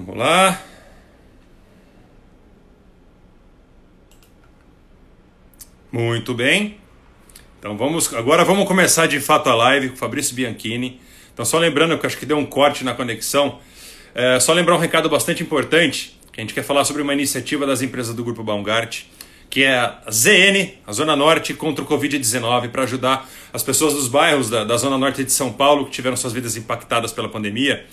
Vamos lá. Muito bem. Então vamos agora vamos começar de fato a live com o Fabrício Bianchini. Então só lembrando que acho que deu um corte na conexão. É, só lembrar um recado bastante importante que a gente quer falar sobre uma iniciativa das empresas do Grupo Baumgart, que é a ZN, a Zona Norte contra o Covid-19, para ajudar as pessoas dos bairros da, da Zona Norte de São Paulo que tiveram suas vidas impactadas pela pandemia.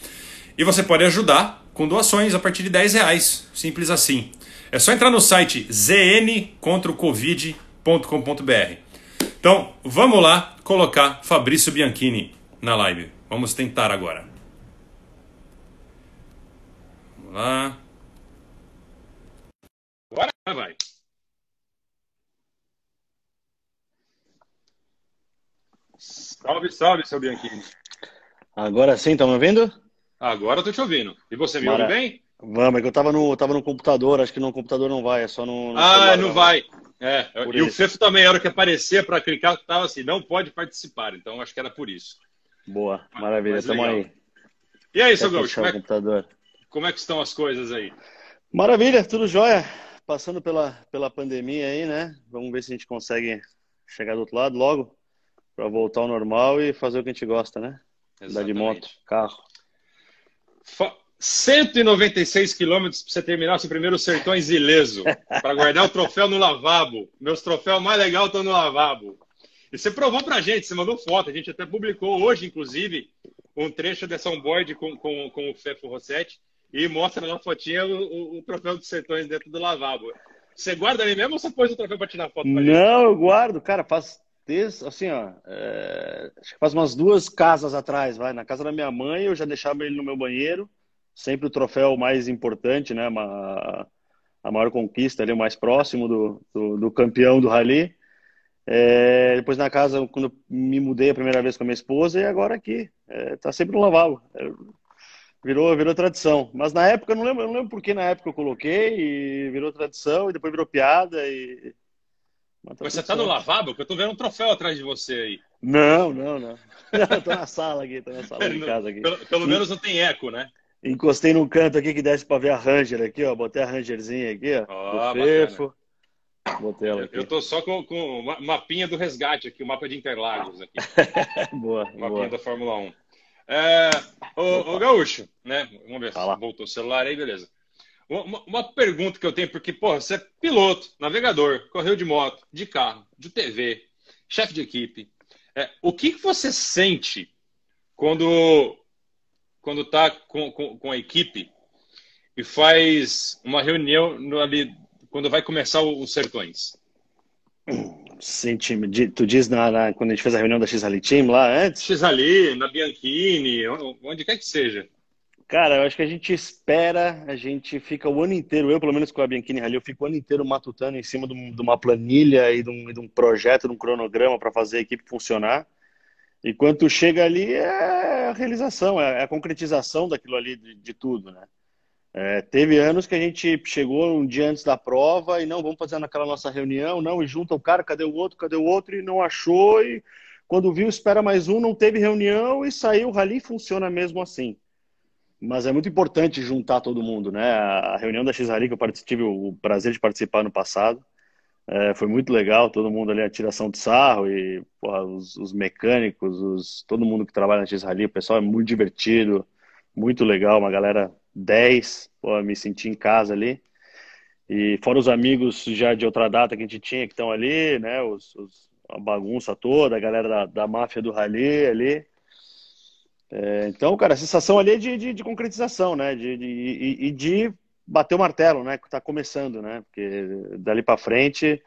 E você pode ajudar com doações a partir de 10 reais, simples assim. É só entrar no site zncontraocovid.com.br. Então, vamos lá colocar Fabrício Bianchini na live. Vamos tentar agora. Vamos lá. Agora vai. Salve, salve, seu Bianchini. Agora sim, tá me ouvindo? Agora eu tô te ouvindo. E você me Mara... ouve bem? Vamos, é que eu tava no, tava no computador, acho que no computador não vai, é só no. no ah, celular, não, vai. É, por e isso. o Fefo também, a hora que aparecia para clicar, tava assim, não pode participar, então acho que era por isso. Boa, maravilha, estamos aí. E aí, seu Gaúcho, como, é, computador. como é que estão as coisas aí? Maravilha, tudo jóia. Passando pela, pela pandemia aí, né? Vamos ver se a gente consegue chegar do outro lado logo para voltar ao normal e fazer o que a gente gosta, né? Andar de moto, carro. 196 quilômetros para você terminar seu primeiro Sertões ileso, para guardar o troféu no lavabo. Meus troféus mais legais estão no lavabo. E você provou para a gente, você mandou foto, a gente até publicou hoje, inclusive, um trecho dessa onboard com, com, com o Fefo Rossetti e mostra na fotinha o, o, o, troféu dos Sertões dentro do lavabo. Você guarda ali mesmo ou você pôs o troféu para tirar foto? Não, eu guardo, cara, faz desde, assim, ó, é, acho que faz umas duas casas atrás, vai, na casa da minha mãe eu já deixava ele no meu banheiro, sempre o troféu mais importante, né? Uma, a maior conquista ali, o mais próximo do, do, do campeão do rally. É, depois na casa, quando me mudei a primeira vez com a minha esposa, e agora aqui. É, tá sempre no lavabo. É, virou, virou tradição. Mas na época, eu não lembro, não lembro por que na época eu coloquei, e virou tradição, e depois virou piada. E... Tá você tá no lavabo? Porque eu tô vendo um troféu atrás de você aí. Não, não, não. Eu tô na sala aqui, tô na sala de casa aqui. Pelo, pelo menos não tem eco, né? Encostei num canto aqui que desce para ver a Ranger aqui, ó. Botei a Rangerzinha aqui, ó. Oh, do Fefo. Botei ela aqui. Eu tô só com, com o mapinha do resgate aqui, o mapa de Interlagos aqui. boa, mapinha boa. da Fórmula 1. É, ô, ô, Gaúcho, né? Vamos ver Fala. se voltou o celular aí, beleza. Uma, uma, pergunta que eu tenho, porque, porra, você é piloto, navegador, correu de moto, de carro, de TV, chefe de equipe. É, o que, que você sente quando quando está com, com, com, a equipe e faz uma reunião no, ali quando vai começar os Sertões? Time. Tu diz na, na, quando a gente fez a reunião da X-Rally Team lá antes? X-Rally, na Bianchini, onde quer que seja. Cara, eu acho que a gente espera, a gente fica o ano inteiro, eu pelo menos com a Bianchini Rally, eu fico o ano inteiro matutando em cima de, uma planilha e de um, de um projeto, de um cronograma para fazer a equipe funcionar. E quando chega ali é a realização, é a concretização daquilo ali de, de tudo, né? É, teve anos que a gente chegou um dia antes da prova e não, vamos fazer naquela nossa reunião, não, e junta o cara, cadê o outro, cadê o outro, e não achou, e quando viu, espera mais um, não teve reunião e saiu, o rally funciona mesmo assim. Mas é muito importante juntar todo mundo, né? A reunião da X-Rally que eu tive o prazer de participar no passado, é, foi muito legal, todo mundo ali, a tiração de sarro e porra, os, os, mecânicos, os, todo mundo que trabalha na X-Rally, o pessoal é muito divertido, muito legal, uma galera 10, porra, me senti em casa ali. E fora os amigos já de outra data que a gente tinha que estão ali, né, os, os, a bagunça toda, a galera da, da máfia do Rally ali. É, então, cara, a sensação ali é de, de, de concretização, né, de, de, e, de bater o martelo, né? Que está começando, né? Porque dali para frente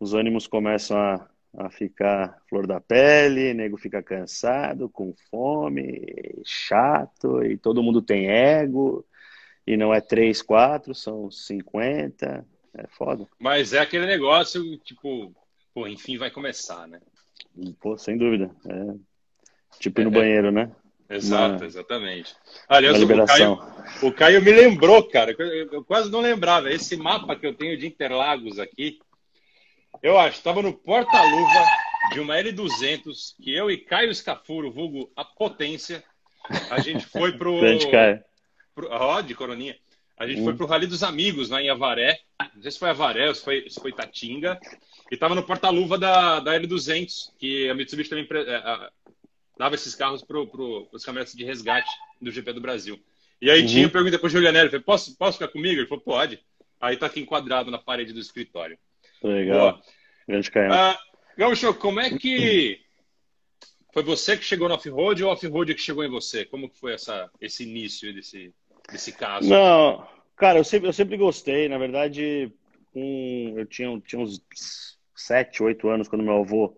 os ânimos começam a, a ficar flor da pele, nego fica cansado, com fome, chato, e todo mundo tem ego, e não é 3, 4, são 50. É foda. Mas é aquele negócio, tipo, pô, enfim, vai começar, né? Pô, sem dúvida. É, tipo ir no é, banheiro, né? Exato, exatamente. Aliás, o Caio, o Caio, me lembrou, cara, eu, quase não lembrava. Esse mapa que eu tenho de Interlagos aqui, eu acho, estava no porta-luva de uma L200 que eu e Caio Scafuro, vulgo a potência, a gente foi pro. Grande Caio. pro, Rod, Coroninha. A gente hum. foi pro Rally dos Amigos, lá em Avaré. Não sei se foi Avaré ou se foi, se foi Tatinga. E tava no porta-luva da, da L200, que a Mitsubishi também é, dava esses carros para pro, os caminhonetes de resgate do GP do Brasil. E aí uhum. tinha pergunta para o Julianelli, falei, posso, posso ficar comigo? Ele falou, pode. Aí tá aqui enquadrado na parede do escritório. Legal. Boa. Grande canhão. Ah, Gaúcho, como é que foi você que chegou no off-road ou o off-road que chegou em você? Como que foi essa, esse início desse, desse caso? Não, cara, eu sempre, eu sempre gostei. Na verdade, um, eu tinha, tinha uns 7, 8 anos quando meu avô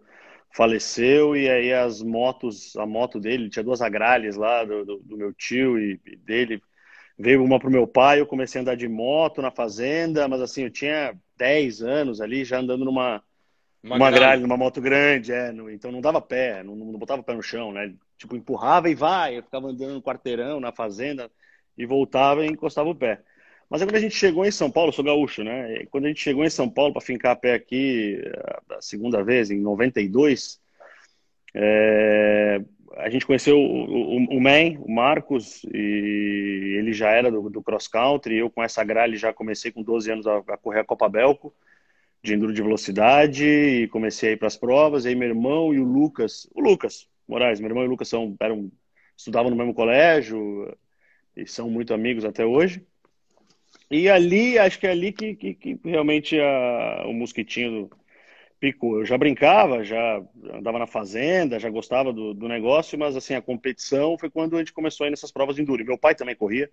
faleceu e aí as motos, a moto dele, tinha duas agralhas lá do, do, do meu tio e, e dele, veio uma pro meu pai, eu comecei a andar de moto na fazenda, mas assim, eu tinha 10 anos ali, já andando numa uma, uma gralha, numa moto grande, é, no, então não dava pé, não, não botava pé no chão, né? Tipo, empurrava e vai, eu ficava andando no quarteirão, na fazenda, e voltava e encostava o pé. Mas aí quando a gente chegou em São Paulo, sou gaúcho, né? E quando a gente chegou em São Paulo para fincar a pé aqui, a segunda vez, em 92, é, a gente conheceu o, o, o Man, o Marcos, e ele já era do, do cross country. Eu com essa gralha já comecei com 12 anos a, a correr a Copa Belco, de enduro de velocidade, e comecei a ir para as provas. E aí meu irmão e o Lucas, o Lucas Moraes, meu irmão e o Lucas são, eram, estudavam no mesmo colégio e são muito amigos até hoje. E ali, acho que é ali que, que, que realmente a, o mosquitinho picou. Eu já brincava, já andava na fazenda, já gostava do, do negócio, mas assim, a competição foi quando a gente começou a ir nessas provas de enduro. meu pai também corria.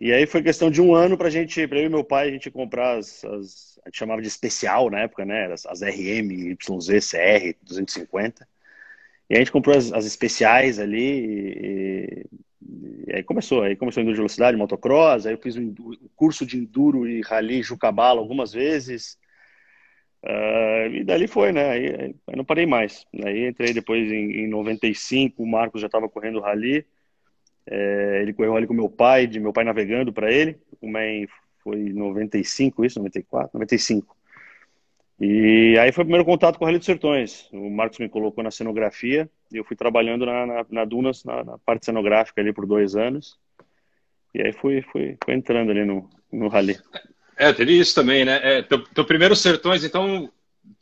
E aí foi questão de um ano para gente, para eu e meu pai, a gente comprar as, as, a gente chamava de especial na época, né? As, as RM, YZ, CR 250. E a gente comprou as, as especiais ali e, e aí começou, aí começou enduro de velocidade, motocross, aí eu fiz um, curso de enduro e rally Jucabala algumas vezes. Uh, e dali foi, né? Aí, aí, não parei mais. Aí entrei depois em, em 95, o Marcos já estava correndo rally. É, ele correu ali com meu pai, de meu pai navegando para ele. O MEN foi em 95, isso? 94? 95. E aí foi o primeiro contato com o Rally dos Sertões. O Marcos me colocou na cenografia e eu fui trabalhando na, na, na Dunas, na, na, parte cenográfica ali por dois anos. E aí fui, fui, fui entrando ali no, no Rally. É, teve isso também, né? É, teu, teu primeiro Sertões, então,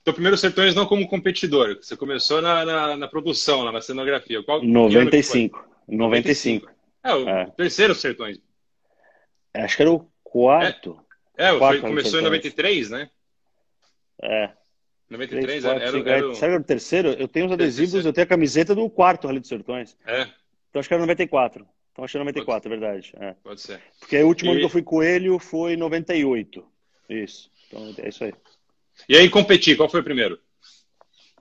teu primeiro Sertões não como competidor, você começou na, na, na produção, lá na cenografia. Qual, 95. 95. É, o é. terceiro Sertões. Acho que era o quarto. É, é quarto foi, começou em 93, né? É. 93 3, 4, era, 5, era, o... Sabe o terceiro? Eu tenho os adesivos, eu tenho a camiseta do quarto Rally dos Sertões. É. Então acho que era 94. Então acho que era 94, Pode... é verdade. É. Pode ser. Porque o último e... ano que eu fui coelho foi 98. Isso. Então é isso aí. E aí competir, qual foi o primeiro?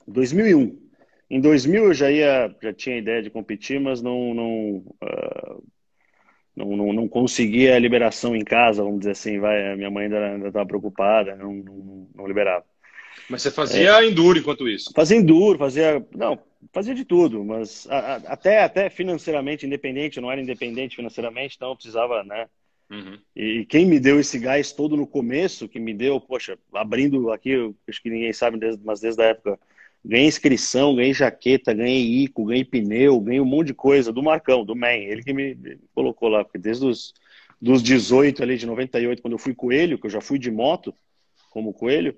2001. Em 2000 eu já ia, já tinha ideia de competir, mas não não, uh, não, não, não, conseguia a liberação em casa, vamos dizer assim, vai, a minha mãe ainda estava preocupada, não, não, não liberava. Mas você fazia é, enduro enquanto isso? Fazia enduro, fazia. Não, fazia de tudo, mas a, a, até, até financeiramente independente, eu não era independente financeiramente, então eu precisava, né? Uhum. E quem me deu esse gás todo no começo, que me deu, poxa, abrindo aqui, acho que ninguém sabe, mas desde a época, ganhei inscrição, ganhei jaqueta, ganhei ICO, ganhei pneu, ganhei um monte de coisa do Marcão, do MEN, ele que me, colocou lá, porque desde os dos 18 ali de 98, quando eu fui coelho, que eu já fui de moto como coelho,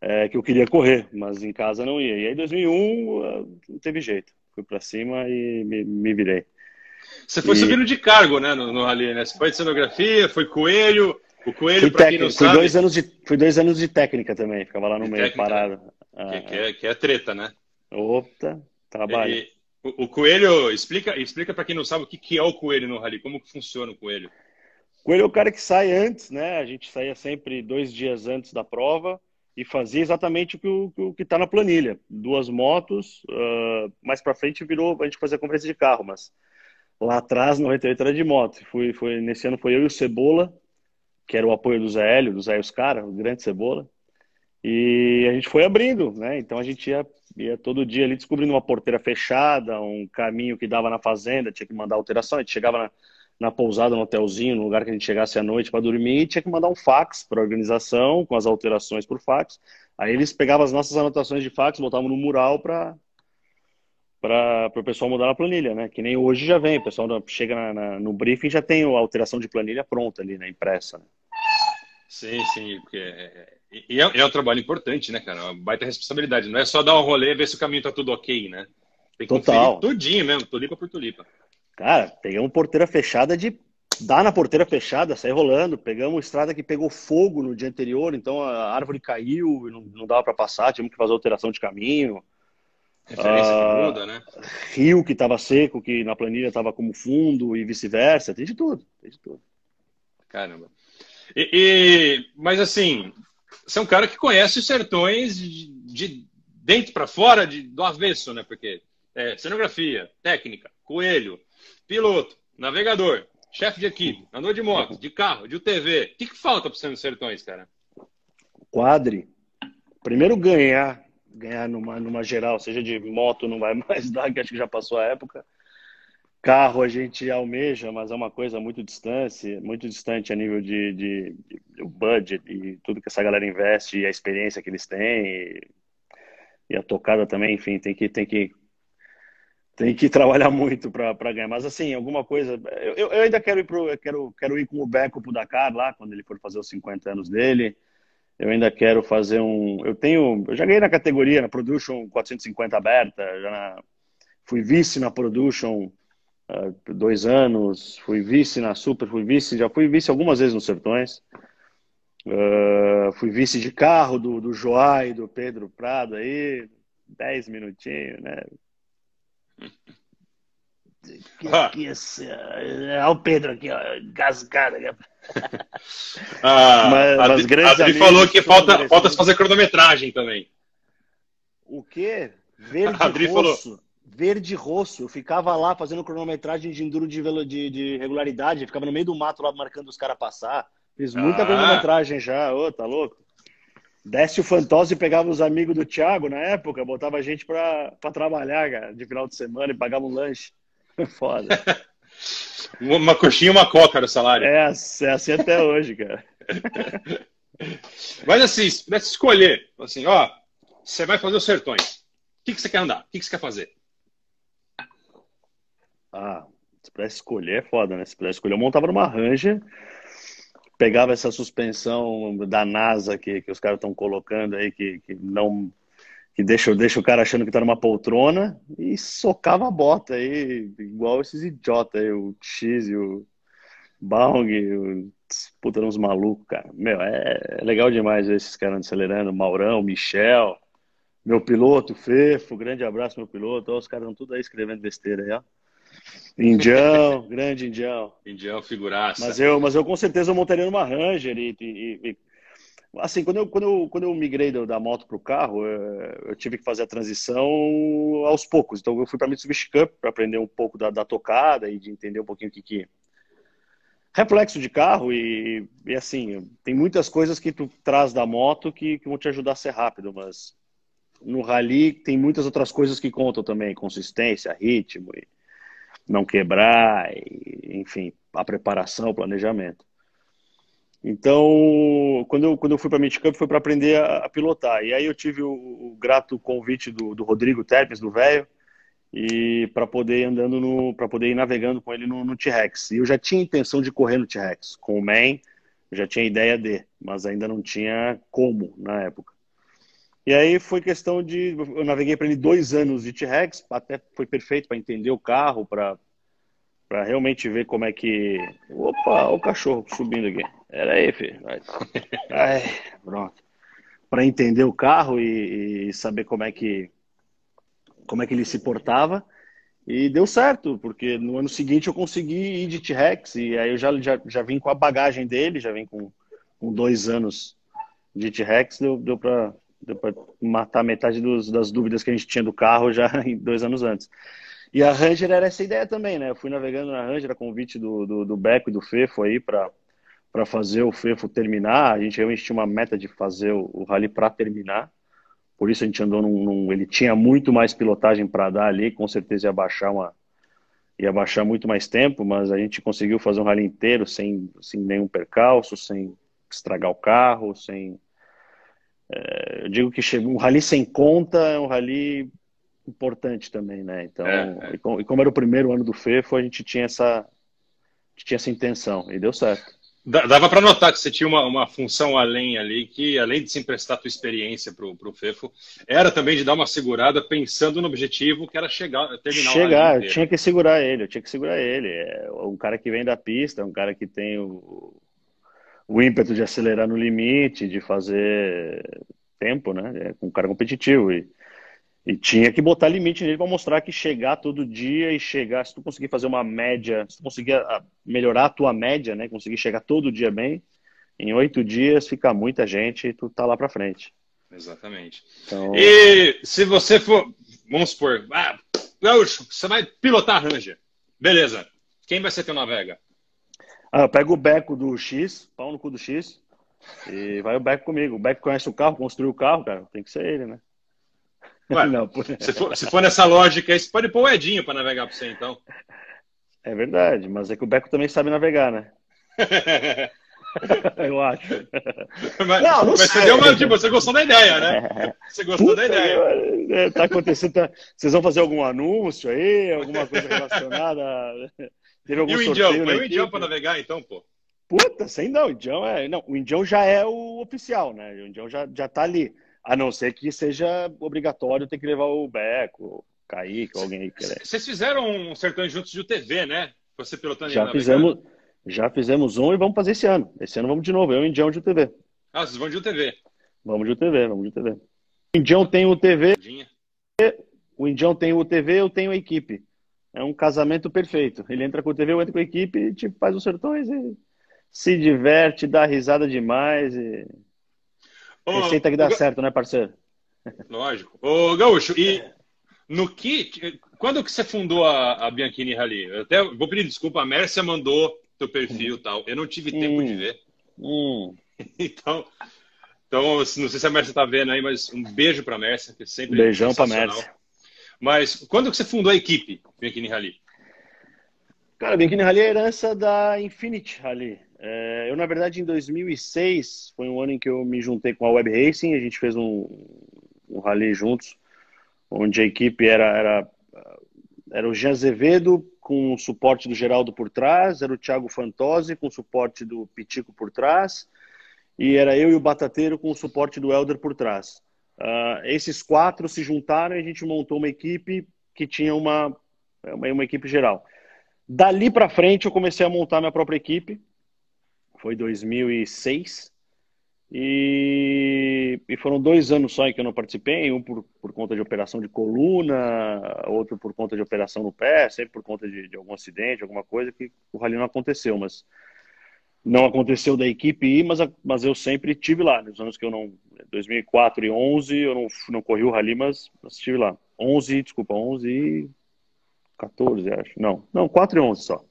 é, que eu queria correr, mas em casa não ia. E aí, em 2001, ah, não teve jeito. Fui para cima e me, me, virei. Você foi e... subindo de cargo, né, no, no Rally, né? Você foi de cenografia, foi coelho. O coelho, para quem não fui sabe... Dois anos de, fui dois anos de técnica também, ficava lá no de meio, técnica, parado. Ah, que, é, que é treta, né? Opa, trabalho. E, o, o, coelho, explica, explica para quem não sabe o que, que é o coelho no Rally, como que funciona o coelho. O coelho é o cara que sai antes, né? A gente saía sempre dois dias antes da prova e fazia exatamente o que o que está na planilha. Duas motos, uh, mais para frente virou, a gente fazia conferência de carro, mas lá atrás, no 98, era de moto. Fui, foi, nesse ano foi eu e o Cebola, que era o apoio do Zé Hélio, do Zé Oscar, o grande Cebola. E a gente foi abrindo, né? Então a gente ia, ia todo dia ali descobrindo uma porteira fechada, um caminho que dava na fazenda, tinha que mandar alteração. A gente chegava na, na pousada, no hotelzinho, no lugar que a gente chegasse à noite para dormir, tinha que mandar um fax para a organização, com as alterações por fax. Aí eles pegavam as nossas anotações de fax, botavam no mural para para o pessoal mudar a planilha, né? Que nem hoje já vem, o pessoal chega na, na, no briefing já tem a alteração de planilha pronta ali, né? Impressa. Né? Sim, sim, porque é, e é, é, um trabalho importante, né, cara? Uma baita responsabilidade. Não é só dar um rolê e ver se o caminho tá tudo ok, né? Tem que Total. tudinho mesmo, tulipa por tulipa. Cara, pegamos porteira fechada de dar na porteira fechada, sair rolando. Pegamos estrada que pegou fogo no dia anterior, então a árvore caiu e não, não dava para passar, tivemos que fazer alteração de caminho. Referência ah, que muda, né? Rio que estava seco, que na planilha estava como fundo e vice-versa. Tem de tudo, tem de tudo. Caramba. E, e, mas assim, você é um cara que conhece os sertões de, de dentro para fora, de, do avesso, né? Porque é, cenografia, técnica, coelho, piloto, navegador, chefe de equipe, andou de moto, de carro, de UTV. O que, que falta para você nos sertões, cara? Quadre. Primeiro ganhar, ganhar numa, numa geral, seja de moto, não vai mais dar, que acho que já passou a época. Carro a gente almeja, mas é uma coisa muito distante, muito distante a nível de, de, de budget e tudo que essa galera investe e a experiência que eles têm e, e a tocada também, enfim, tem que tem que tem que trabalhar muito para ganhar. Mas assim, alguma coisa. Eu, eu ainda quero ir pro, quero, quero ir com o Beco pro Dakar lá, quando ele for fazer os 50 anos dele. Eu ainda quero fazer um. Eu tenho. Eu já ganhei na categoria, na Production 450 aberta, já na, fui vice na Production dois anos, fui vice na Super, fui vice, já fui vice algumas vezes nos Sertões. Uh, fui vice de carro do, do Joá e do Pedro Prado aí, dez minutinhos, né? Que, ah. que esse, é o Pedro aqui, ó, gasgado. ah, mas, a, mas grandes a falou que falta, falta fazer cronometragem também. O quê? Verde Adri rosso. Falou. Verde rosso. Eu ficava lá fazendo cronometragem de enduro de, de, de regularidade. Eu ficava no meio do mato lá marcando os caras passar. Fiz muita ah. cronometragem já. Ô, tá louco? Desce o Fantose e pegava os amigos do Thiago na época, botava a gente pra, pra trabalhar, cara, de final de semana e pagava um lanche. Foda. uma coxinha e uma coca no salário. É, é assim até hoje, cara. Mas assim, se pudesse escolher, assim, ó, você vai fazer os sertões. O que, que você quer andar? O que, que você quer fazer? Ah, se pudesse escolher é foda, né? Se pudesse escolher, eu montava numa Ranger pegava essa suspensão da NASA que, que os caras estão colocando aí, que, que não que deixa, deixa o cara achando que tá numa poltrona e socava a bota aí, igual esses idiotas aí, o X e o Baung, o, puta, uns malucos, cara. Meu, é, é, legal demais ver esses caras acelerando, Maurão, Michel, meu piloto, Fefo, grande abraço, meu piloto, ó, os caras estão tudo aí escrevendo besteira aí, ó. Indião, grande Indião. Indião, figuraça. Mas eu, mas eu com certeza eu montaria numa Ranger e, e, e assim, quando eu, quando eu, quando eu migrei da moto para o carro, eu, eh, eu, tive que fazer a transição aos poucos. Então eu fui para Mitsubishi Cup para aprender um pouco da, da, tocada e de entender um pouquinho o que que reflexo de carro e, e, assim, tem muitas coisas que tu traz da moto que, que vão te ajudar a ser rápido, mas no rally tem muitas outras coisas que contam também, consistência, ritmo e não quebrar, enfim, a preparação, o planejamento. Então, quando eu, quando eu fui para Cup foi para aprender a, a, pilotar. E aí eu tive o, o grato convite do, do Rodrigo Terpes, do velho, e para poder andando no, para poder ir navegando com ele no, no T-Rex. E eu já tinha intenção de correr no T-Rex com o Man, já tinha ideia de, mas ainda não tinha como na época. E aí foi questão de. Eu naveguei para ele dois anos de T-Rex, até foi perfeito para entender o carro, para realmente ver como é que. Opa, o cachorro subindo aqui. Era aí, filho. Ai, pronto. Para entender o carro e, e, saber como é que como é que ele se portava. E deu certo, porque no ano seguinte eu consegui ir de T-Rex, e aí eu já, já, já vim com a bagagem dele, já vim com, com dois anos de T-Rex, deu, deu para Deu para matar metade dos, das dúvidas que a gente tinha do carro já dois anos antes. E a Ranger era essa ideia também, né? Eu fui navegando na Ranger a convite do, do, do Beco e do Fefo aí para para fazer o Fefo terminar. A gente realmente tinha uma meta de fazer o, o rally para terminar. Por isso a gente andou num, num ele tinha muito mais pilotagem para dar ali, com certeza ia baixar uma ia baixar muito mais tempo, mas a gente conseguiu fazer um rally inteiro sem, sem nenhum percalço, sem estragar o carro, sem eu digo que chegou um rally sem conta é um rally importante também, né? Então, é, é. E, como, era o primeiro ano do FEFO, a gente tinha essa, gente tinha essa intenção e deu certo. Dava para notar que você tinha uma, uma função além ali, que além de se emprestar a tua experiência para o FEFO, era também de dar uma segurada pensando no objetivo que era chegar, terminar Chegar, eu tinha que segurar ele, eu tinha que segurar ele. É um cara que vem da pista, um cara que tem o, o ímpeto de acelerar no limite, de fazer tempo, né? É um cara competitivo. E, e tinha que botar limite nele para mostrar que chegar todo dia e chegar, se tu conseguir fazer uma média, se tu conseguir ah, melhorar a tua média, né, conseguir chegar todo dia bem, em oito dias fica muita gente e tu tá lá para frente. Exatamente. Então... E se você for, vamos supor, ah, Gaúcho, você vai pilotar a Ranger, beleza? Quem vai ser teu navega? Ah, eu pego o beco do X, pau no cu do X, e vai o beco comigo. O beco conhece o carro, construiu o carro, cara, tem que ser ele, né? Ué, não, por... se, for, se, for, nessa lógica aí, você pode pôr o Edinho para navegar para você, então. É verdade, mas é que o Beco também sabe navegar, né? Eu acho. Mas, não, não mas sei. Você, deu uma, tipo, você gostou da ideia, né? Você gostou Puta, da ideia. É, tá acontecendo. Tá... Vocês vão fazer algum anúncio aí? Alguma coisa relacionada? Teve algum e o Indião? O Indião para navegar, então, pô. Puta, sem não. O Indião é. Não, o Indião já é o oficial, né? O Indião já, já tá ali. A não ser que seja obrigatório ter que levar o Beco, o Kaique, alguém aí. Vocês fizeram um Sertões Juntos de UTV, né? Você pilotando Já fizemos, já fizemos um e vamos fazer esse ano. Esse ano vamos de novo, eu e o Indião de UTV. Ah, vocês vão de UTV? Vamos de UTV, vamos de UTV. O Indião tem o UTV, o Indião tem o UTV, eu tenho a equipe. É um casamento perfeito. Ele entra com o UTV, eu entro com a equipe, e, tipo, faz os sertões e se diverte, dá risada demais e Receita que dá certo, né, parceiro? Lógico. Ô, Gaúcho, e no que. Quando que você fundou a, a Bianchini Rally? Eu até vou pedir desculpa, a Mércia mandou teu perfil e tal. Eu não tive tempo hum, de ver. Hum. Então, então, não sei se a Mércia tá vendo aí, mas um beijo pra Mércia, que sempre Beijão pra Mércia. Mas quando que você fundou a equipe Bianchini Rally? Cara, Bianchini Rally é herança da Infinity Rally. É, eu, na verdade, em 2006, foi um ano em que eu me juntei com a Web Racing, a gente fez um, um rally juntos, onde a equipe era, era, era o Jean Azevedo com o suporte do Geraldo por trás, era o Thiago Fantozzi com o suporte do Pitico por trás, e era eu e o Batateiro com o suporte do Elder por trás. Uh, esses quatro se juntaram e a gente montou uma equipe que tinha uma, uma, uma equipe geral. Dali para frente eu comecei a montar minha própria equipe, foi 2006. E, e foram dois anos só em que eu não participei, um por, por conta de operação de coluna, outro por conta de operação no pé, sempre por conta de, de algum acidente, alguma coisa que o rally não aconteceu, mas não aconteceu da equipe ir, mas, mas eu sempre tive lá, nos anos que eu não, 2004 e 11, eu não, não corri o rally, mas, mas estive lá. 11, desculpa, 11 e 14, acho. Não, não, 4 e 11 só.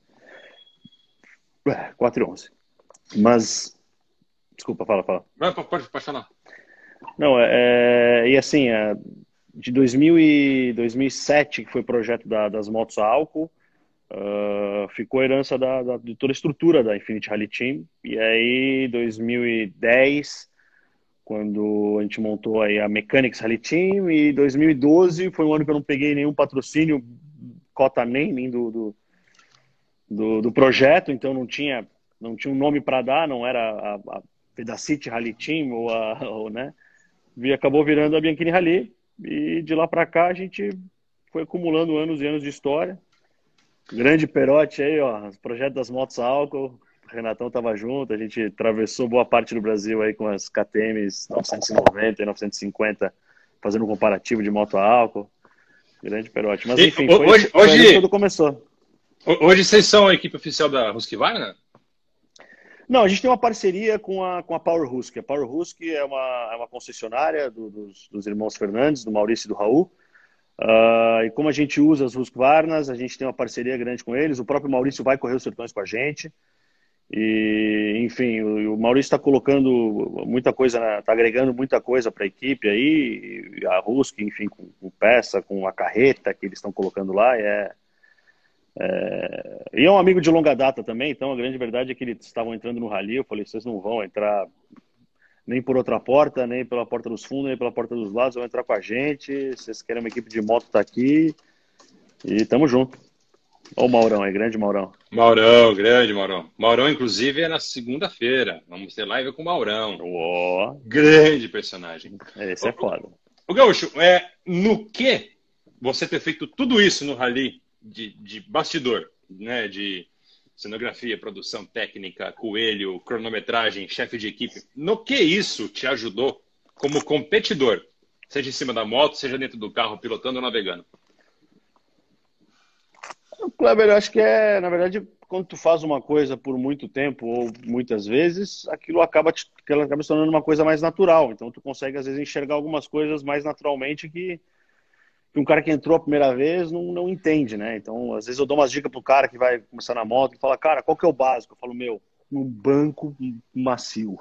4 é, e 11. Mas. Desculpa, fala, fala. Não, pode, pode falar. Não, é, é, e assim, é, de 2000 e 2007, que foi o projeto da, das motos a álcool, uh, ficou a herança da, da, de toda a estrutura da Infinity Rally Team. E aí, 2010, quando a gente montou aí a Mechanics Rally Team, e 2012 foi um ano que eu não peguei nenhum patrocínio, cota nem, nem do, do, do, do projeto, então não tinha não tinha um nome para dar, não era a, a Pedacity Rally Team ou a, ou, né? E acabou virando a Bianchini Rally e de lá para cá a gente foi acumulando anos e anos de história. Grande perote aí, ó, projeto das motos álcool. O Renatão tava junto, a gente atravessou boa parte do Brasil aí com as KTMs 990 e 950, fazendo um comparativo de moto a álcool. Grande perote. Mas enfim, foi, hoje, foi hoje, quando começou. Hoje vocês são a equipe oficial da Husqvarna? Não, a gente tem uma parceria com a, com a Power Husk. A Power Husk é uma, é uma concessionária do, dos, dos, irmãos Fernandes, do Maurício e do Raul. Uh, e como a gente usa as Husqvarnas, a gente tem uma parceria grande com eles. O próprio Maurício vai correr os sertões com a gente. E, enfim, o, o Maurício está colocando muita coisa, está agregando muita coisa para a equipe aí. A Husk, enfim, com, com, peça, com a carreta que eles estão colocando lá. É, é... E é um amigo de longa data também, então a grande verdade é que eles estavam entrando no rally. Eu falei, vocês não vão entrar nem por outra porta, nem pela porta dos fundos, nem pela porta dos lados, vão entrar com a gente. Se vocês querem uma equipe de moto, tá aqui. E tamo junto. Ô Maurão, é grande Maurão. Maurão, grande Maurão. Maurão, inclusive, é na segunda-feira. Vamos ter live com o Maurão. Oh. Grande personagem. Esse é foda. O Gaúcho, é, no que você ter feito tudo isso no Rally de, de bastidor, né? De cenografia, produção técnica, coelho, cronometragem, chefe de equipe. No que isso te ajudou como competidor? Seja em cima da moto, seja dentro do carro, pilotando ou navegando? Kleber, eu acho que é, na verdade, quando tu faz uma coisa por muito tempo ou muitas vezes, aquilo acaba, te, aquilo acaba se tornando uma coisa mais natural. Então tu consegue, às vezes, enxergar algumas coisas mais naturalmente que que um cara que entrou a primeira vez não, não entende, né? Então, às vezes eu dou umas dicas pro cara que vai começar na moto e fala, cara, qual que é o básico? Eu falo, meu, um banco macio,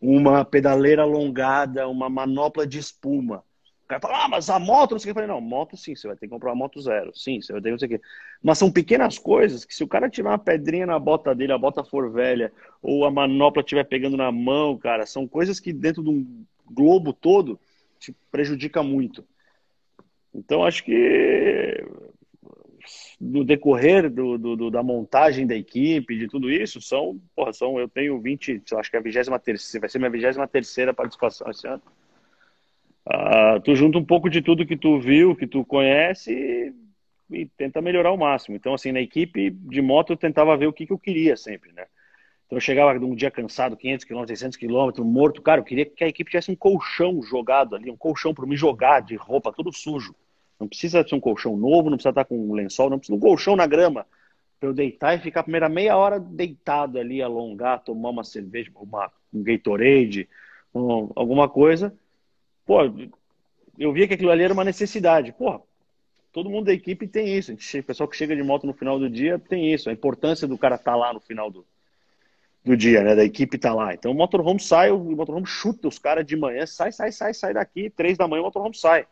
uma pedaleira alongada, uma manopla de espuma. O cara fala, ah, mas a moto, não sei o que. Eu falei, não, moto sim, você vai ter que comprar uma moto zero. Sim, você vai ter que não sei o que. Mas são pequenas coisas que se o cara tirar uma pedrinha na bota dele, a bota for velha, ou a manopla estiver pegando na mão, cara, são coisas que dentro de um globo todo te prejudica muito. Então, acho que no decorrer do, do, da montagem da equipe, de tudo isso, são, porra, são, eu tenho 20, acho que é a 23 vai ser minha 23 terceira participação esse ano. Ah, tu junta um pouco de tudo que tu viu, que tu conhece e, e, tenta melhorar ao máximo. Então, assim, na equipe de moto eu tentava ver o que, que eu queria sempre, né? Então eu chegava um dia cansado, 500 km, 600 km, morto, cara, eu queria que a equipe tivesse um colchão jogado ali, um colchão para me jogar de roupa, tudo sujo. Não precisa ser um colchão novo, não precisa estar com um lençol, não precisa um colchão na grama para eu deitar e ficar a primeira meia hora deitado ali, alongar, tomar uma cerveja, uma, um Gatorade, um, alguma coisa. Pô, eu via que aquilo ali era uma necessidade. Pô, todo mundo da equipe tem isso. O pessoal que chega de moto no final do dia tem isso. A importância do cara estar tá lá no final do, do dia, né? Da equipe tá lá. Então o motorhome sai, o motorhome chuta os caras de manhã, sai, sai, sai, sai daqui. Três da manhã o motorhome sai.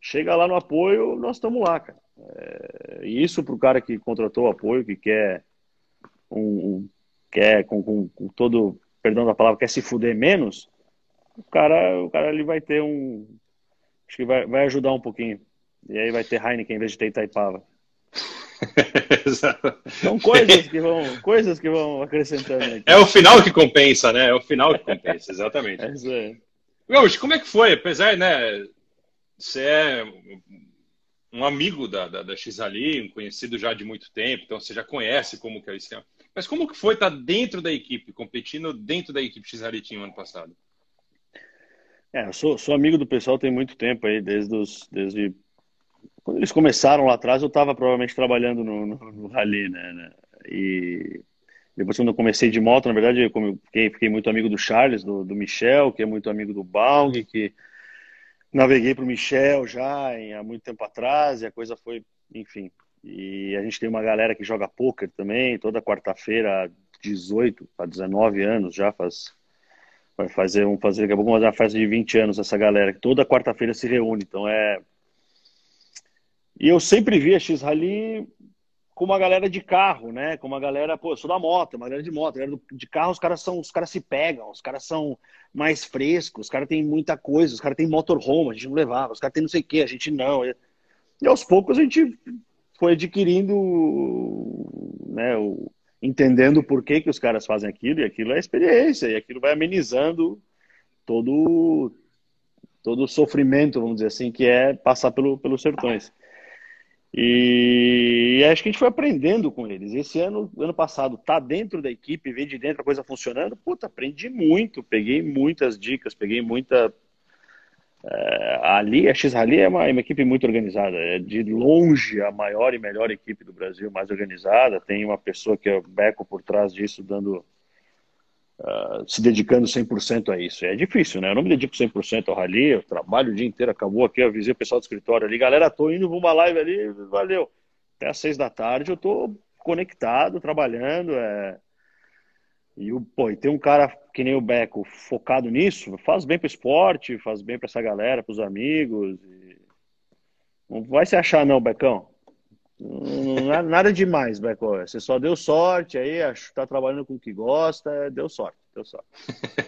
Chega lá no apoio, nós estamos lá, cara. É, e isso para o cara que contratou o apoio, que quer um, um quer com, com, com, todo, perdão da palavra, quer se fuder menos, o cara, o cara ele vai ter um, acho que vai, vai ajudar um pouquinho. E aí vai ter Heineken em vez de ter Itaipava. São coisas que vão, coisas que vão acrescentando. Aqui. É o final que compensa, né? É o final que compensa, exatamente. É isso aí. Gaúcho, como é que foi? Apesar, né? Você é um amigo da, da, da um conhecido já de muito tempo, então você já conhece como que é o. Mas como que foi estar dentro da equipe, competindo dentro da equipe X-Ali Team ano passado? É, eu sou, sou amigo do pessoal tem muito tempo aí, desde os, desde quando eles começaram lá atrás, eu estava provavelmente trabalhando no, no, no Rally, né, né? E depois quando eu comecei de moto, na verdade, eu fiquei, fiquei muito amigo do Charles, do, do Michel, que é muito amigo do Baung, que naveguei para o Michel já há muito tempo atrás e a coisa foi, enfim. E a gente tem uma galera que joga poker também, toda quarta-feira, há 18 a 19 anos já faz. Vai fazer, um fazer, daqui a pouco uma festa de 20 anos essa galera, que toda quarta-feira se reúne. Então é. E eu sempre vi a X-Rally com uma galera de carro, né? Com uma galera, pô, eu sou da moto, uma galera de moto, galera de carro, os caras são, os caras se pegam, os caras são mais frescos, os caras têm muita coisa, os caras têm motorhome, a gente não levava, os caras têm não sei o que, a gente não. E aos poucos a gente foi adquirindo, né, o, entendendo por que, que os caras fazem aquilo, e aquilo é experiência, e aquilo vai amenizando todo todo o sofrimento, vamos dizer assim, que é passar pelo, pelos sertões. E acho que a gente foi aprendendo com eles. Esse ano, ano passado, tá dentro da equipe, ver de dentro a coisa funcionando. Puta, aprendi muito, peguei muitas dicas, peguei muita. É, ali, a X Rally é uma, é uma, equipe muito organizada, é de longe a maior e melhor equipe do Brasil, mais organizada. Tem uma pessoa que é o Beco por trás disso, dando uh, se dedicando 100% a isso. É difícil, né? Eu não me dedico 100% ao rally, eu trabalho o dia inteiro, acabou aqui, eu avisei o pessoal do escritório ali, galera, tô indo para uma live ali, valeu. Até às seis da tarde eu tô conectado, trabalhando, é... E, pô, e tem um cara que nem o Beco focado nisso, faz bem pro esporte, faz bem para essa galera, pros amigos. E... Não vai se achar não, Becão. É nada demais, Beco. Você só deu sorte aí, está trabalhando com o que gosta, deu sorte. saco.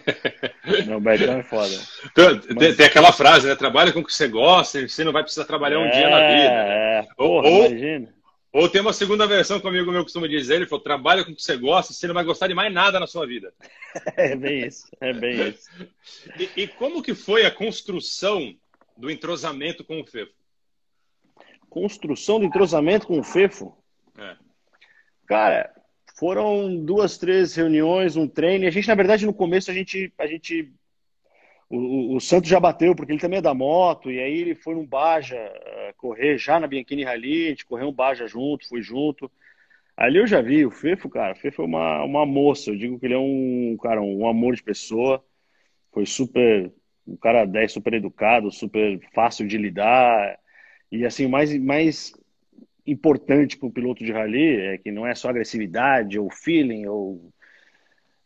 não, o Betão é foda. Então, Mas... tem, tem, aquela frase, né? Trabalha com o que você gosta, você não vai precisar trabalhar um é, dia na vida. É, porra, ou, imagina. Ou tem uma segunda versão que um amigo meu costuma dizer, ele falou, trabalha com o que você gosta, você não vai gostar de mais nada na sua vida. É bem isso, é bem isso. e, e como que foi a construção do entrosamento com o Fefo? Construção do entrosamento com o Fefo? É. Cara, foram duas, três reuniões, um treino. E a gente, na verdade, no começo, a gente, a gente o, o, Santos já bateu, porque ele também é da moto, e aí ele foi num Baja uh, correr já na Bianchini Rally, a gente correu um Baja junto, fui junto. Ali eu já vi, o Fefo, cara, o Fefo é uma, uma moça, eu digo que ele é um, cara, um amor de pessoa, foi super, um cara 10 super educado, super fácil de lidar, e assim, mais, mais importante para o piloto de rally é que não é só agressividade ou feeling, ou...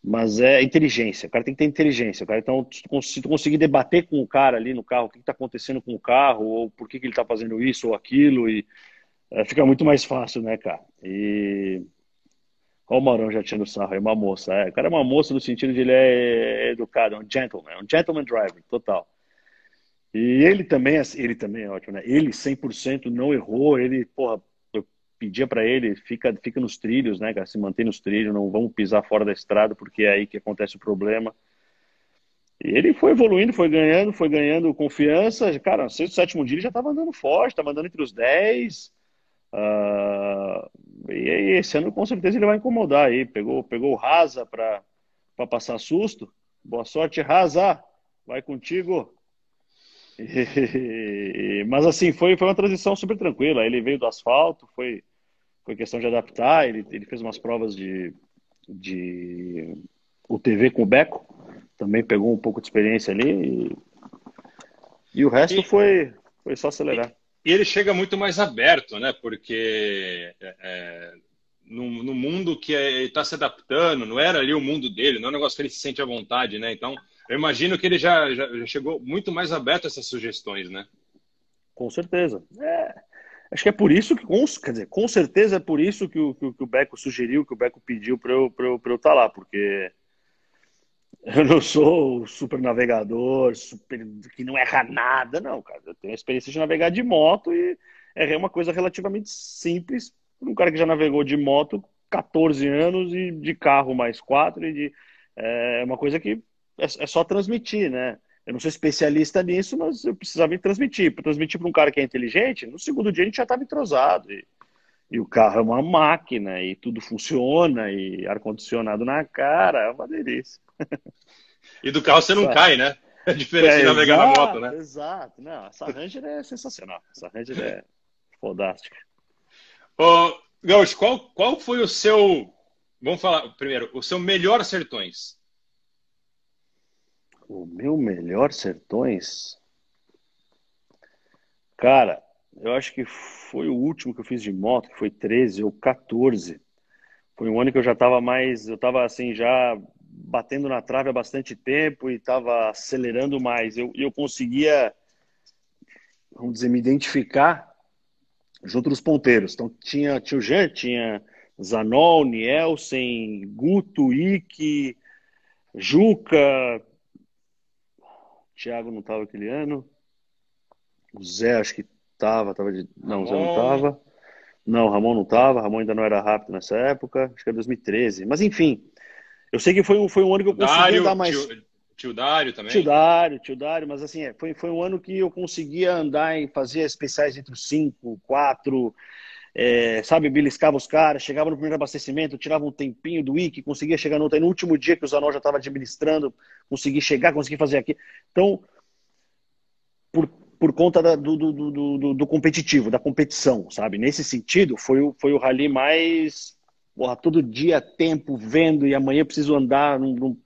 mas é inteligência. O cara tem que ter inteligência. O cara, então, se tu conseguir debater com o cara ali no carro, o que está acontecendo com o carro, ou por que, que ele está fazendo isso ou aquilo, e é, fica muito mais fácil, né, cara? E. Olha o Marão já tirando sarro, é uma moça. É, o cara é uma moça no sentido de ele é educado, é um gentleman, é um gentleman driver, total. E ele também, ele também é ótimo, né? Ele 100% não errou, ele, porra, eu pedia para ele, fica, fica nos trilhos, né, cara? Se mantém nos trilhos, não vamos pisar fora da estrada, porque é aí que acontece o problema. E ele foi evoluindo, foi ganhando, foi ganhando confiança. Cara, sexto, sétimo dia ele já estava andando forte, estava andando entre os 10. Uh, ah, e esse ano com certeza ele vai incomodar aí. Pegou, pegou o Rasa para passar susto. Boa sorte, Rasa. Vai contigo. E, mas assim, foi, foi uma transição super tranquila. Ele veio do asfalto, foi, foi questão de adaptar. Ele, ele fez umas provas de, de UTV com o Beco, também pegou um pouco de experiência ali. E, e o resto e, foi, foi só acelerar. E, ele chega muito mais aberto, né? Porque é, é no, no mundo que é, ele está se adaptando, não era ali o mundo dele, não é um negócio que ele se sente à vontade, né? Então eu imagino que ele já, já, já chegou muito mais aberto a essas sugestões, né? Com certeza. É, acho que é por isso que, com, quer dizer, com certeza é por isso que o, que, que o Beco sugeriu, que o Beco pediu para eu, eu, eu estar tá lá, porque eu não sou o super navegador, super, que não erra nada, não, cara. Eu tenho experiência de navegar de moto e é uma coisa relativamente simples para um cara que já navegou de moto 14 anos e de carro mais 4 e de, é uma coisa que é, é só transmitir, né? Eu não sou especialista nisso, mas eu precisava transmitir. Para transmitir para um cara que é inteligente, no segundo dia a gente já estava entrosado. E, e, o carro é uma máquina, e tudo funciona, e ar-condicionado na cara, é uma delícia. E do carro você não cai, né? É diferente é, de navegar exato, na moto, né? Exato. Não, essa Ranger é sensacional. Essa Ranger é fodástica. Ô, Gaúcho, qual, qual foi o seu... Vamos falar primeiro, o seu melhor Sertões? O meu melhor Sertões? Cara, eu acho que foi o último que eu fiz de moto, que foi 13 ou 14. Foi um ano que eu já estava mais, eu estava assim já batendo na trave há bastante tempo e estava acelerando mais. Eu, eu conseguia, vamos dizer, me identificar junto dos ponteiros. Então tinha, tinha o Jean, tinha Zanol, Nielsen, Guto, Ike, Juca, Thiago não estava aquele ano. O Zé acho que estava, tava de... não, o Zé não estava. Não, o Ramon não estava, Ramon ainda não era rápido nessa época, acho que era 2013. Mas enfim, eu sei que foi um, foi um ano que eu consegui Dário, andar mais. Tio, tio Dário também. Tio Dário, tio Dário, mas assim, é, foi, foi um ano que eu conseguia andar e fazer especiais entre os 5, 4, é, sabe, beliscava os caras, chegava no primeiro abastecimento, tirava um tempinho do wiki, conseguia chegar no outro. Aí no último dia que o Zanol já estava administrando, consegui chegar, consegui fazer aqui. Então, por, por conta da, do, do, do, do, competitivo, da competição, sabe? Nesse sentido, foi o, foi o rally mais. Porra, todo dia, tempo, vendo, e amanhã preciso andar. Num, num...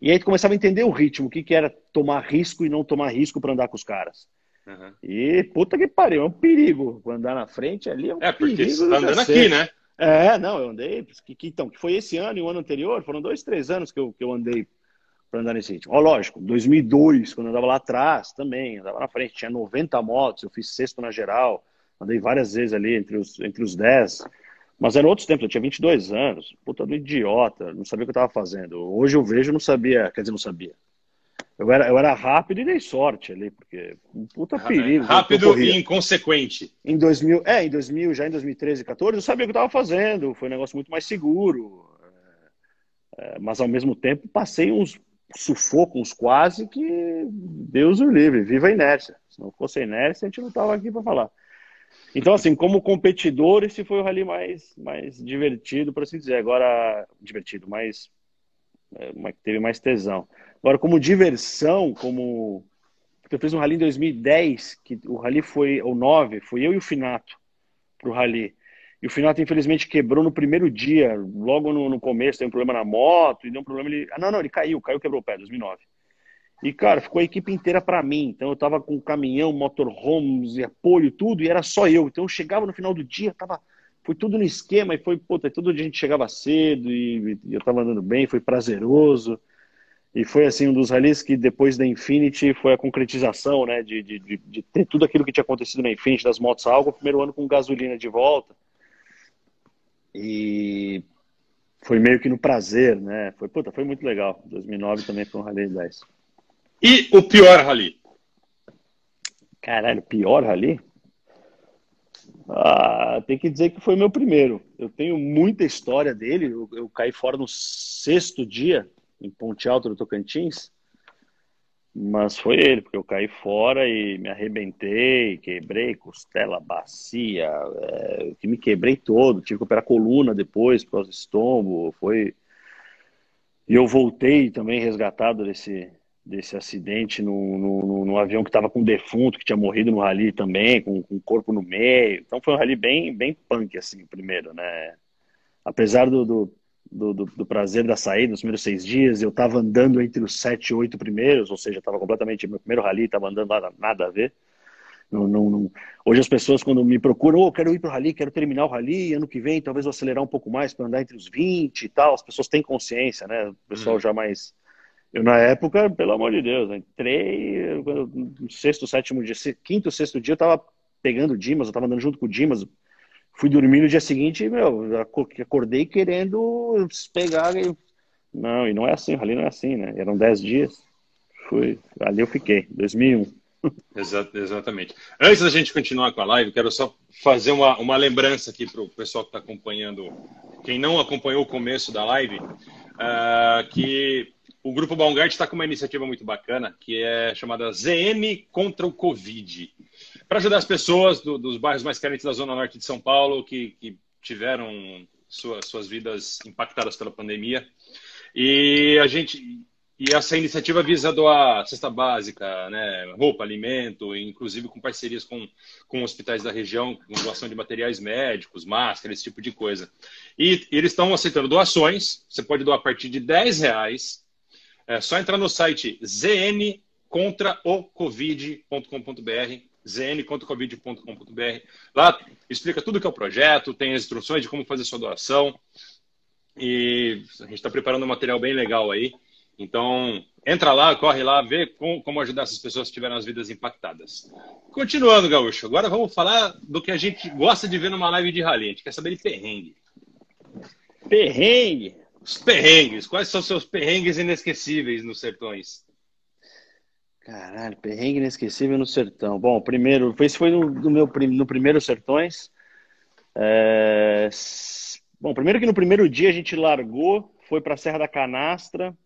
E aí tu começava a entender o ritmo, o que, que era tomar risco e não tomar risco para andar com os caras. Uhum. E puta que pariu, é um perigo. Andar na frente ali é um perigo. É, porque você tá andando aqui, né? É, não, eu andei. Que, que, então, que foi esse ano e o ano anterior, foram dois, três anos que eu, que eu andei para andar nesse ritmo. Ó, lógico, 2002, quando eu andava lá atrás também, andava na frente, tinha 90 motos, eu fiz sexto na geral, andei várias vezes ali entre os, entre os 10. Mas era outros tempos, eu tinha 22 anos, puta do idiota, não sabia o que eu estava fazendo. Hoje eu vejo, não sabia, quer dizer, não sabia. Eu era, eu era rápido e dei sorte ali, porque um puta perigo. Rápido e inconsequente. Em 2000, é, em 2000, já em 2013, 14, eu sabia o que eu estava fazendo, foi um negócio muito mais seguro. É, é, mas ao mesmo tempo passei uns sufocos, uns quase que Deus o livre, viva a inércia. Se não fosse a inércia, a gente não estava aqui para falar. Então, assim, como competidor, esse foi o rally mais, mais divertido, por assim dizer. Agora, divertido, mais, é, teve mais tesão. Agora, como diversão, como. Eu fiz um rally em 2010, que o rally foi, o 9, foi eu e o Finato pro rally. E o Finato, infelizmente, quebrou no primeiro dia, logo no, no começo, teve um problema na moto, e deu um problema. Ele... Ah, não, não, ele caiu, caiu, quebrou o pé, 2009. E, cara, ficou a equipe inteira para mim. Então, eu tava com caminhão, motorhomes e apoio, tudo, e era só eu. Então, eu chegava no final do dia, tava. Foi tudo no esquema, e foi, puta, todo dia a gente chegava cedo, e, e eu tava andando bem, foi prazeroso. E foi assim um dos rallies que depois da Infinity foi a concretização, né, de, de, de, ter tudo aquilo que tinha acontecido na Infinity, das motos a álcool, primeiro ano com gasolina de volta. E foi meio que no prazer, né? Foi, puta, foi muito legal. 2009 também foi um rally 10. E o pior rally? Caralho, pior rally? Ah, tem que dizer que foi meu primeiro. Eu tenho muita história dele. Eu, eu caí fora no sexto dia em Ponte Alto do Tocantins. Mas foi ele, porque eu caí fora e me arrebentei, quebrei costela, bacia, é, que me quebrei todo, tive que operar coluna depois, por causa do estômago, foi... E eu voltei também resgatado desse, desse acidente no, no, no avião que estava com um defunto, que tinha morrido no rally também, com, com o corpo no meio. Então foi um rally bem, bem punk, assim, primeiro, né? Apesar do, do do, do, do, prazer da saída, nos primeiros seis dias, eu estava andando entre os sete e oito primeiros, ou seja, estava completamente, meu primeiro rally estava andando nada, nada a ver. Não, não, não. Hoje as pessoas quando me procuram, oh, quero ir para o rally, quero terminar o rally, ano que vem talvez vou acelerar um pouco mais para andar entre os 20 e tal, as pessoas têm consciência, né? O pessoal hum. já mais... Eu, na época, pelo amor de Deus, entrei no sexto, sétimo dia, quinto, sexto dia, eu estava pegando o Dimas, eu estava andando junto com o Dimas, Fui dormir no dia seguinte, meu, acordei querendo pegar. Não, e não é assim, ali não é assim, né? Eram 10 dias. Fui, ali eu fiquei, 2001. exatamente. Antes da gente continuar com a live, quero só fazer uma, uma lembrança aqui para o pessoal que está acompanhando, quem não acompanhou o começo da live, uh, que o Grupo Baumgart está com uma iniciativa muito bacana, que é chamada ZN contra o Covid para ajudar as pessoas do, dos bairros mais carentes da Zona Norte de São Paulo que, que tiveram sua, suas vidas impactadas pela pandemia. E a gente e essa iniciativa visa doar cesta básica, né, roupa, alimento, inclusive com parcerias com, com hospitais da região, com doação de materiais médicos, máscaras, esse tipo de coisa. E, e eles estão aceitando doações, você pode doar a partir de 10 reais. É só entrar no site zncontraocovid.com.br zncontocovid.com.br. Lá explica tudo o que é o projeto, tem as instruções de como fazer sua doação. E a gente está preparando um material bem legal aí. Então, entra lá, corre lá, vê como, como ajudar essas pessoas que tiveram as vidas impactadas. Continuando, Gaúcho, agora vamos falar do que a gente gosta de ver numa live de rally. A gente quer saber de perrengue. Perrengue? Os perrengues. Quais são os seus perrengues inesquecíveis nos sertões? Caralho, perrengue inesquecível no sertão. Bom, primeiro, esse foi no, no meu no primeiro Sertões. É... Bom, primeiro que no primeiro dia a gente largou, foi para a Serra da Canastra,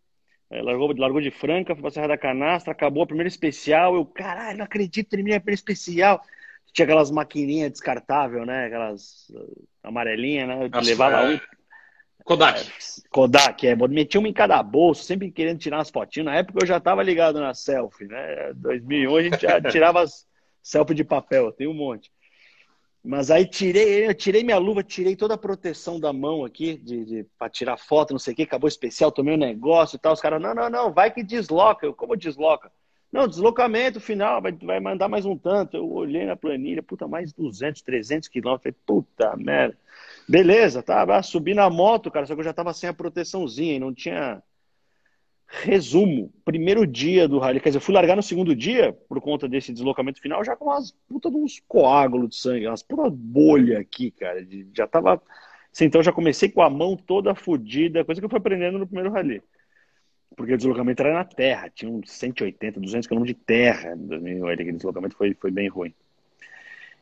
é, largou, largou de Franca, foi para a Serra da Canastra, acabou a primeira especial. Eu, caralho, não acredito, terminei a primeira especial. Tinha aquelas maquininhas descartáveis, né? Aquelas uh, amarelinhas, né? De levar lá. Kodak. Kodak, é. Metia uma em cada bolso, sempre querendo tirar umas fotinhas. Na época eu já tava ligado na selfie, né? 2001 a gente já tirava as selfie de papel, tem um monte. Mas aí tirei, eu tirei minha luva, tirei toda a proteção da mão aqui, de, de para tirar foto, não sei o que, acabou especial, tomei um negócio e tal. Os caras, não, não, não, vai que desloca. Eu, como desloca? Não, deslocamento final, vai, vai mandar mais um tanto. Eu olhei na planilha, puta, mais 200, 300 quilômetros. Falei, puta merda. Beleza, tá, subi na moto, cara, só que eu já tava sem a proteçãozinha e não tinha resumo. Primeiro dia do rally, quer dizer, eu fui largar no segundo dia por conta desse deslocamento final, já com umas puta de uns coágulos de sangue, umas puta bolha aqui, cara, já tava Sim, então já comecei com a mão toda fodida, coisa que eu fui aprendendo no primeiro rally. Porque o deslocamento era na terra, tinha uns 180, 200 km de terra em 2008, aquele deslocamento foi, foi bem ruim.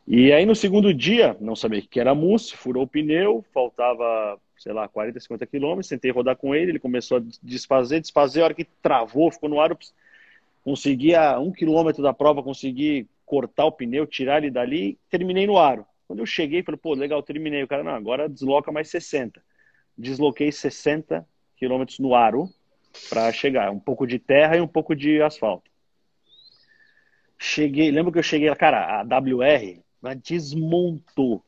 E aí no segundo dia, não sabia o que era mousse, furou o pneu, faltava, sei lá, 40, 50 quilômetros, tentei rodar com ele, ele começou a desfazer, desfazer, a hora que travou, ficou no ar, consegui a um quilômetro da prova, consegui cortar o pneu, tirar ele dali, terminei no aro. Quando eu cheguei, falei, pô, legal, terminei. O cara, não, agora desloca mais 60. Desloquei 60 quilômetros no aro para chegar. Um pouco de terra e um pouco de asfalto. Cheguei, lembro que eu cheguei, cara, a WR desmontou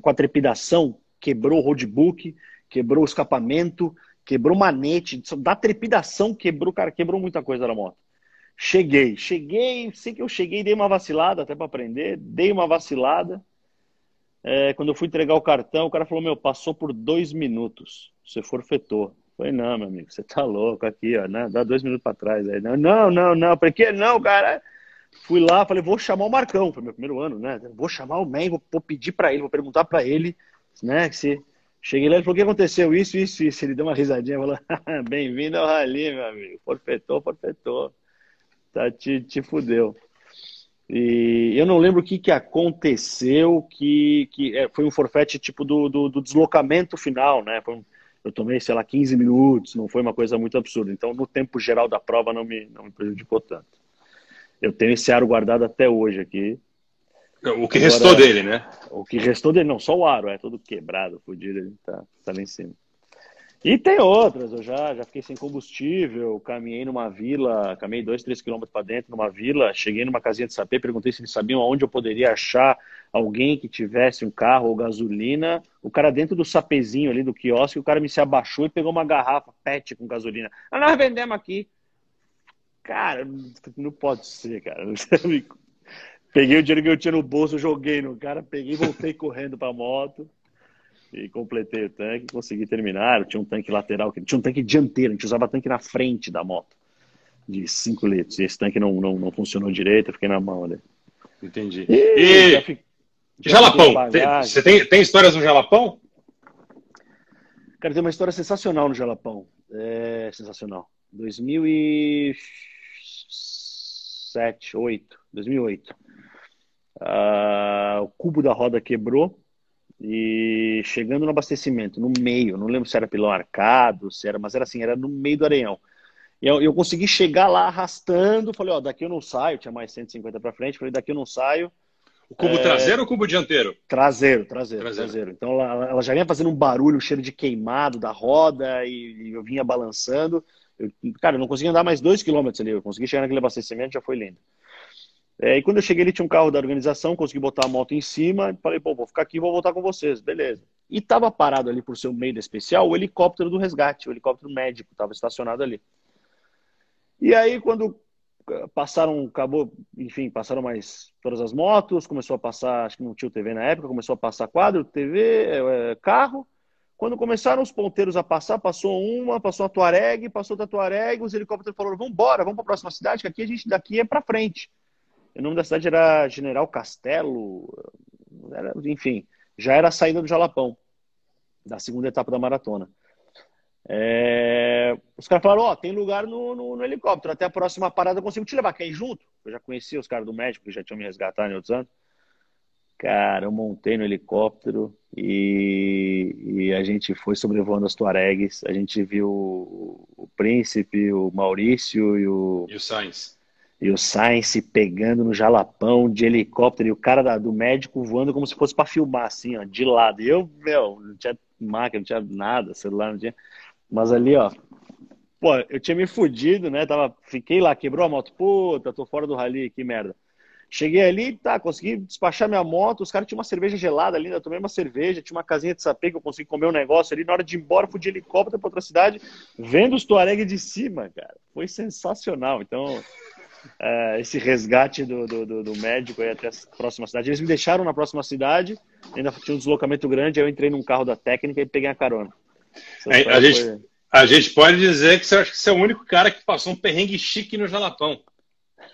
com a trepidação, quebrou o roadbook, quebrou o escapamento, quebrou o manete, da trepidação quebrou, cara, quebrou muita coisa na moto. Cheguei, cheguei, sei que eu cheguei, dei uma vacilada até para aprender, dei uma vacilada, é, quando eu fui entregar o cartão, o cara falou: Meu, passou por dois minutos. Você forfetou. Falei: Não, meu amigo, você tá louco aqui, ó. Né? Dá dois minutos para trás. Aí, não, não, não, não. Por que não, cara? Fui lá, falei: Vou chamar o Marcão. Foi meu primeiro ano, né? Vou chamar o Man, vou, pedir para ele, vou perguntar para ele, né? Se. Cheguei lá e falou: O que aconteceu? Isso, isso, isso. Ele deu uma risadinha falou: Bem-vindo ao Rally, meu amigo. Forfetou, forfetou. Tá, te, te fudeu. E eu não lembro o que, que aconteceu, que, que é, foi um forfete tipo do, do, do deslocamento final, né? Um, eu tomei, sei lá, 15 minutos, não foi uma coisa muito absurda. Então, no tempo geral da prova, não me, não me prejudicou tanto. Eu tenho esse aro guardado até hoje aqui. O que Agora, restou dele, né? O que restou dele, não, só o aro, é todo quebrado, fodido, ele tá, tá lá em cima. E tem outras, eu já, já fiquei sem combustível, caminhei numa vila, caminhei dois, três quilômetros para dentro numa vila, cheguei numa casinha de sapê, perguntei se eles sabiam aonde eu poderia achar alguém que tivesse um carro ou gasolina. O cara dentro do sapezinho ali do quiosque, o cara me se abaixou e pegou uma garrafa PET com gasolina. Ah, nós vendemos aqui. Cara, não pode ser, cara. Peguei o dinheiro que eu tinha no bolso, joguei no cara, peguei e voltei correndo para a moto e completei o tanque, consegui terminar. Eu tinha um tanque lateral, tinha um tanque dianteiro, a gente usava tanque na frente da moto, de 5 litros. E esse tanque não, não, não funcionou direito, eu fiquei na mão ali. Entendi. E, e... Fi... Jalapão, você tem, tem histórias no Jalapão? Cara, tem uma história sensacional no Jalapão. É sensacional. 2007, 2008, 2008. Uh, o cubo da roda quebrou e chegando no abastecimento, no meio, não lembro se era pilão arcado, se era, mas era assim, era no meio do areião. E eu, eu consegui chegar lá arrastando, falei, ó, daqui eu não saio, tinha mais 150 para frente, falei, daqui eu não saio. O cubo é... traseiro ou o cubo dianteiro? Traseiro, traseiro, traseiro. traseiro. Então ela, ela, já vinha fazendo um barulho, um cheiro de queimado da roda e, e eu vinha balançando. Eu, cara, eu não conseguia andar mais dois quilômetros ali, eu consegui chegar naquele abastecimento, já foi lindo. É, e quando eu cheguei, ele tinha um carro da organização, consegui botar a moto em cima, falei, pô, vou ficar aqui, vou voltar com vocês, beleza. E estava parado ali por ser um meio especial o helicóptero do resgate, o helicóptero médico, estava estacionado ali. E aí, quando eh, passaram, acabou, enfim, passaram mais todas as motos, começou a passar, acho que não tinha TV na época, começou a passar quadro, TV, é, carro. Quando começaram os ponteiros a passar, passou uma, passou a Tuareg, passou a Tuareg, os helicópteros falaram, vamos embora, vamos para a próxima cidade, que aqui a gente daqui é para frente. O nome da cidade era General Castelo, era, enfim, já era a saída do Jalapão, da segunda etapa da maratona. É... Os caras falaram: Ó, oh, tem lugar no, no, no, helicóptero, até a próxima parada eu consigo te levar. Quer ir junto? Eu já conhecia os caras do médico que já tinham me resgatado em outros anos. Cara, eu montei no helicóptero e, e a gente foi sobrevoando as Tuaregs. A gente viu o, o Príncipe, o Maurício e o. E o Sainz e o Sainz pegando no jalapão de helicóptero e o cara da, do médico voando como se fosse para filmar, assim, ó, de lado. E eu, meu, não tinha máquina, não tinha nada, celular, não tinha. Mas ali, ó, pô, eu tinha me fudido, né? Tava, fiquei lá, quebrou a moto, puta, tô fora do rally, que merda. Cheguei ali, tá, consegui despachar minha moto, os caras tinham uma cerveja gelada ali, eu tomei uma cerveja, tinha uma casinha de sapê que eu consegui comer um negócio ali, na hora de ir embora, fui de helicóptero para outra cidade, vendo os Tuareg de cima, cara. Foi sensacional. Então, uh, esse resgate do, do, do, médico aí até a próxima cidade. Eles me deixaram na próxima cidade, ainda tinha um deslocamento grande, aí eu entrei num carro da técnica e peguei a carona. É, a, gente, foi... a gente pode dizer que você acha que você é o único cara que passou um perrengue chique no Jalapão.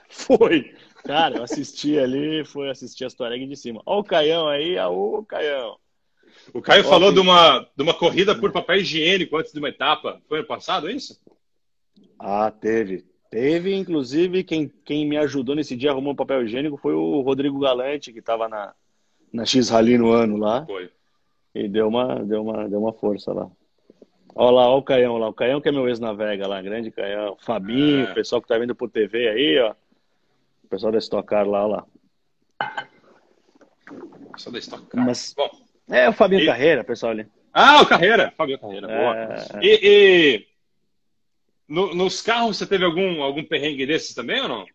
Foi. Cara, eu assisti ali, foi assistir a Tuareg de cima. Olha o Caião aí, o Caião. O Caio falou de uma, de uma corrida por papel higiênico antes de uma etapa. Foi ano passado isso? Ah, teve. Teve, inclusive, quem, quem me ajudou nesse dia arrumando papel higiênico foi o Rodrigo Galante, que estava na, na X Rally no ano lá. Foi. E deu uma, deu uma, deu uma força lá. Olha lá, olha o Caião lá. O Caião que é meu ex-navega lá, grande Caião. Fabinho, é. o pessoal que tá vindo por TV aí, ó. O pessoal da Stock Car lá, olha lá. O pessoal da Stock Car. Mas, Bom, é o Fabinho e... Carreira, pessoal ali. Ah, o Carreira. Fabinho Carreira, boa. É... E, e no, nos carros você teve algum, algum perrengue desses também ou não?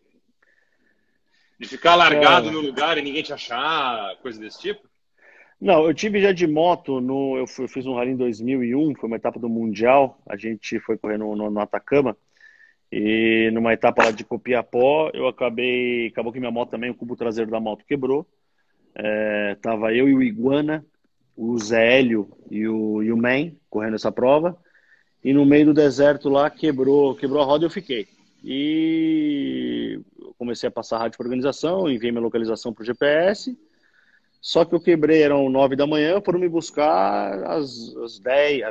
De ficar largado é... no lugar e ninguém te achar, coisa desse tipo? Não, eu tive já de moto, no, eu, fui, eu fiz um rally em 2001, foi uma etapa do Mundial, a gente foi correndo no, no Atacama, e numa etapa lá de Copiapó, eu acabei, acabou que minha moto também, o cubo traseiro da moto quebrou, é, tava eu e o Iguana, o Zé Hélio e o, e o Man correndo essa prova, e no meio do deserto lá quebrou, quebrou a roda e eu fiquei. E comecei a passar rádio para organização, enviei minha localização para o GPS. Só que eu quebrei, eram nove da manhã, foram me buscar às, às dez,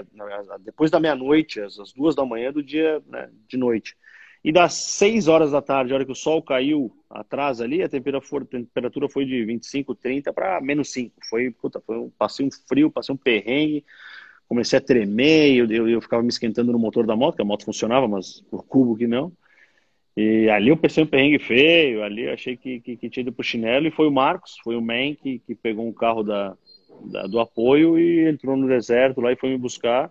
depois da meia-noite, às, às duas da manhã do dia né, de noite. E das seis horas da tarde, a hora que o sol caiu atrás ali, a temperatura, a temperatura foi de 25, 30 para menos 5. Foi, puta, foi um, passei um frio, passei um perrengue comecei a tremer, eu, eu, eu, ficava me esquentando no motor da moto, que a moto funcionava, mas o cubo que não. E ali eu pensei um perrengue feio, ali eu achei que, que, que tinha ido pro chinelo, e foi o Marcos, foi o Man que, que pegou um carro da, da, do apoio e entrou no deserto lá e foi me buscar,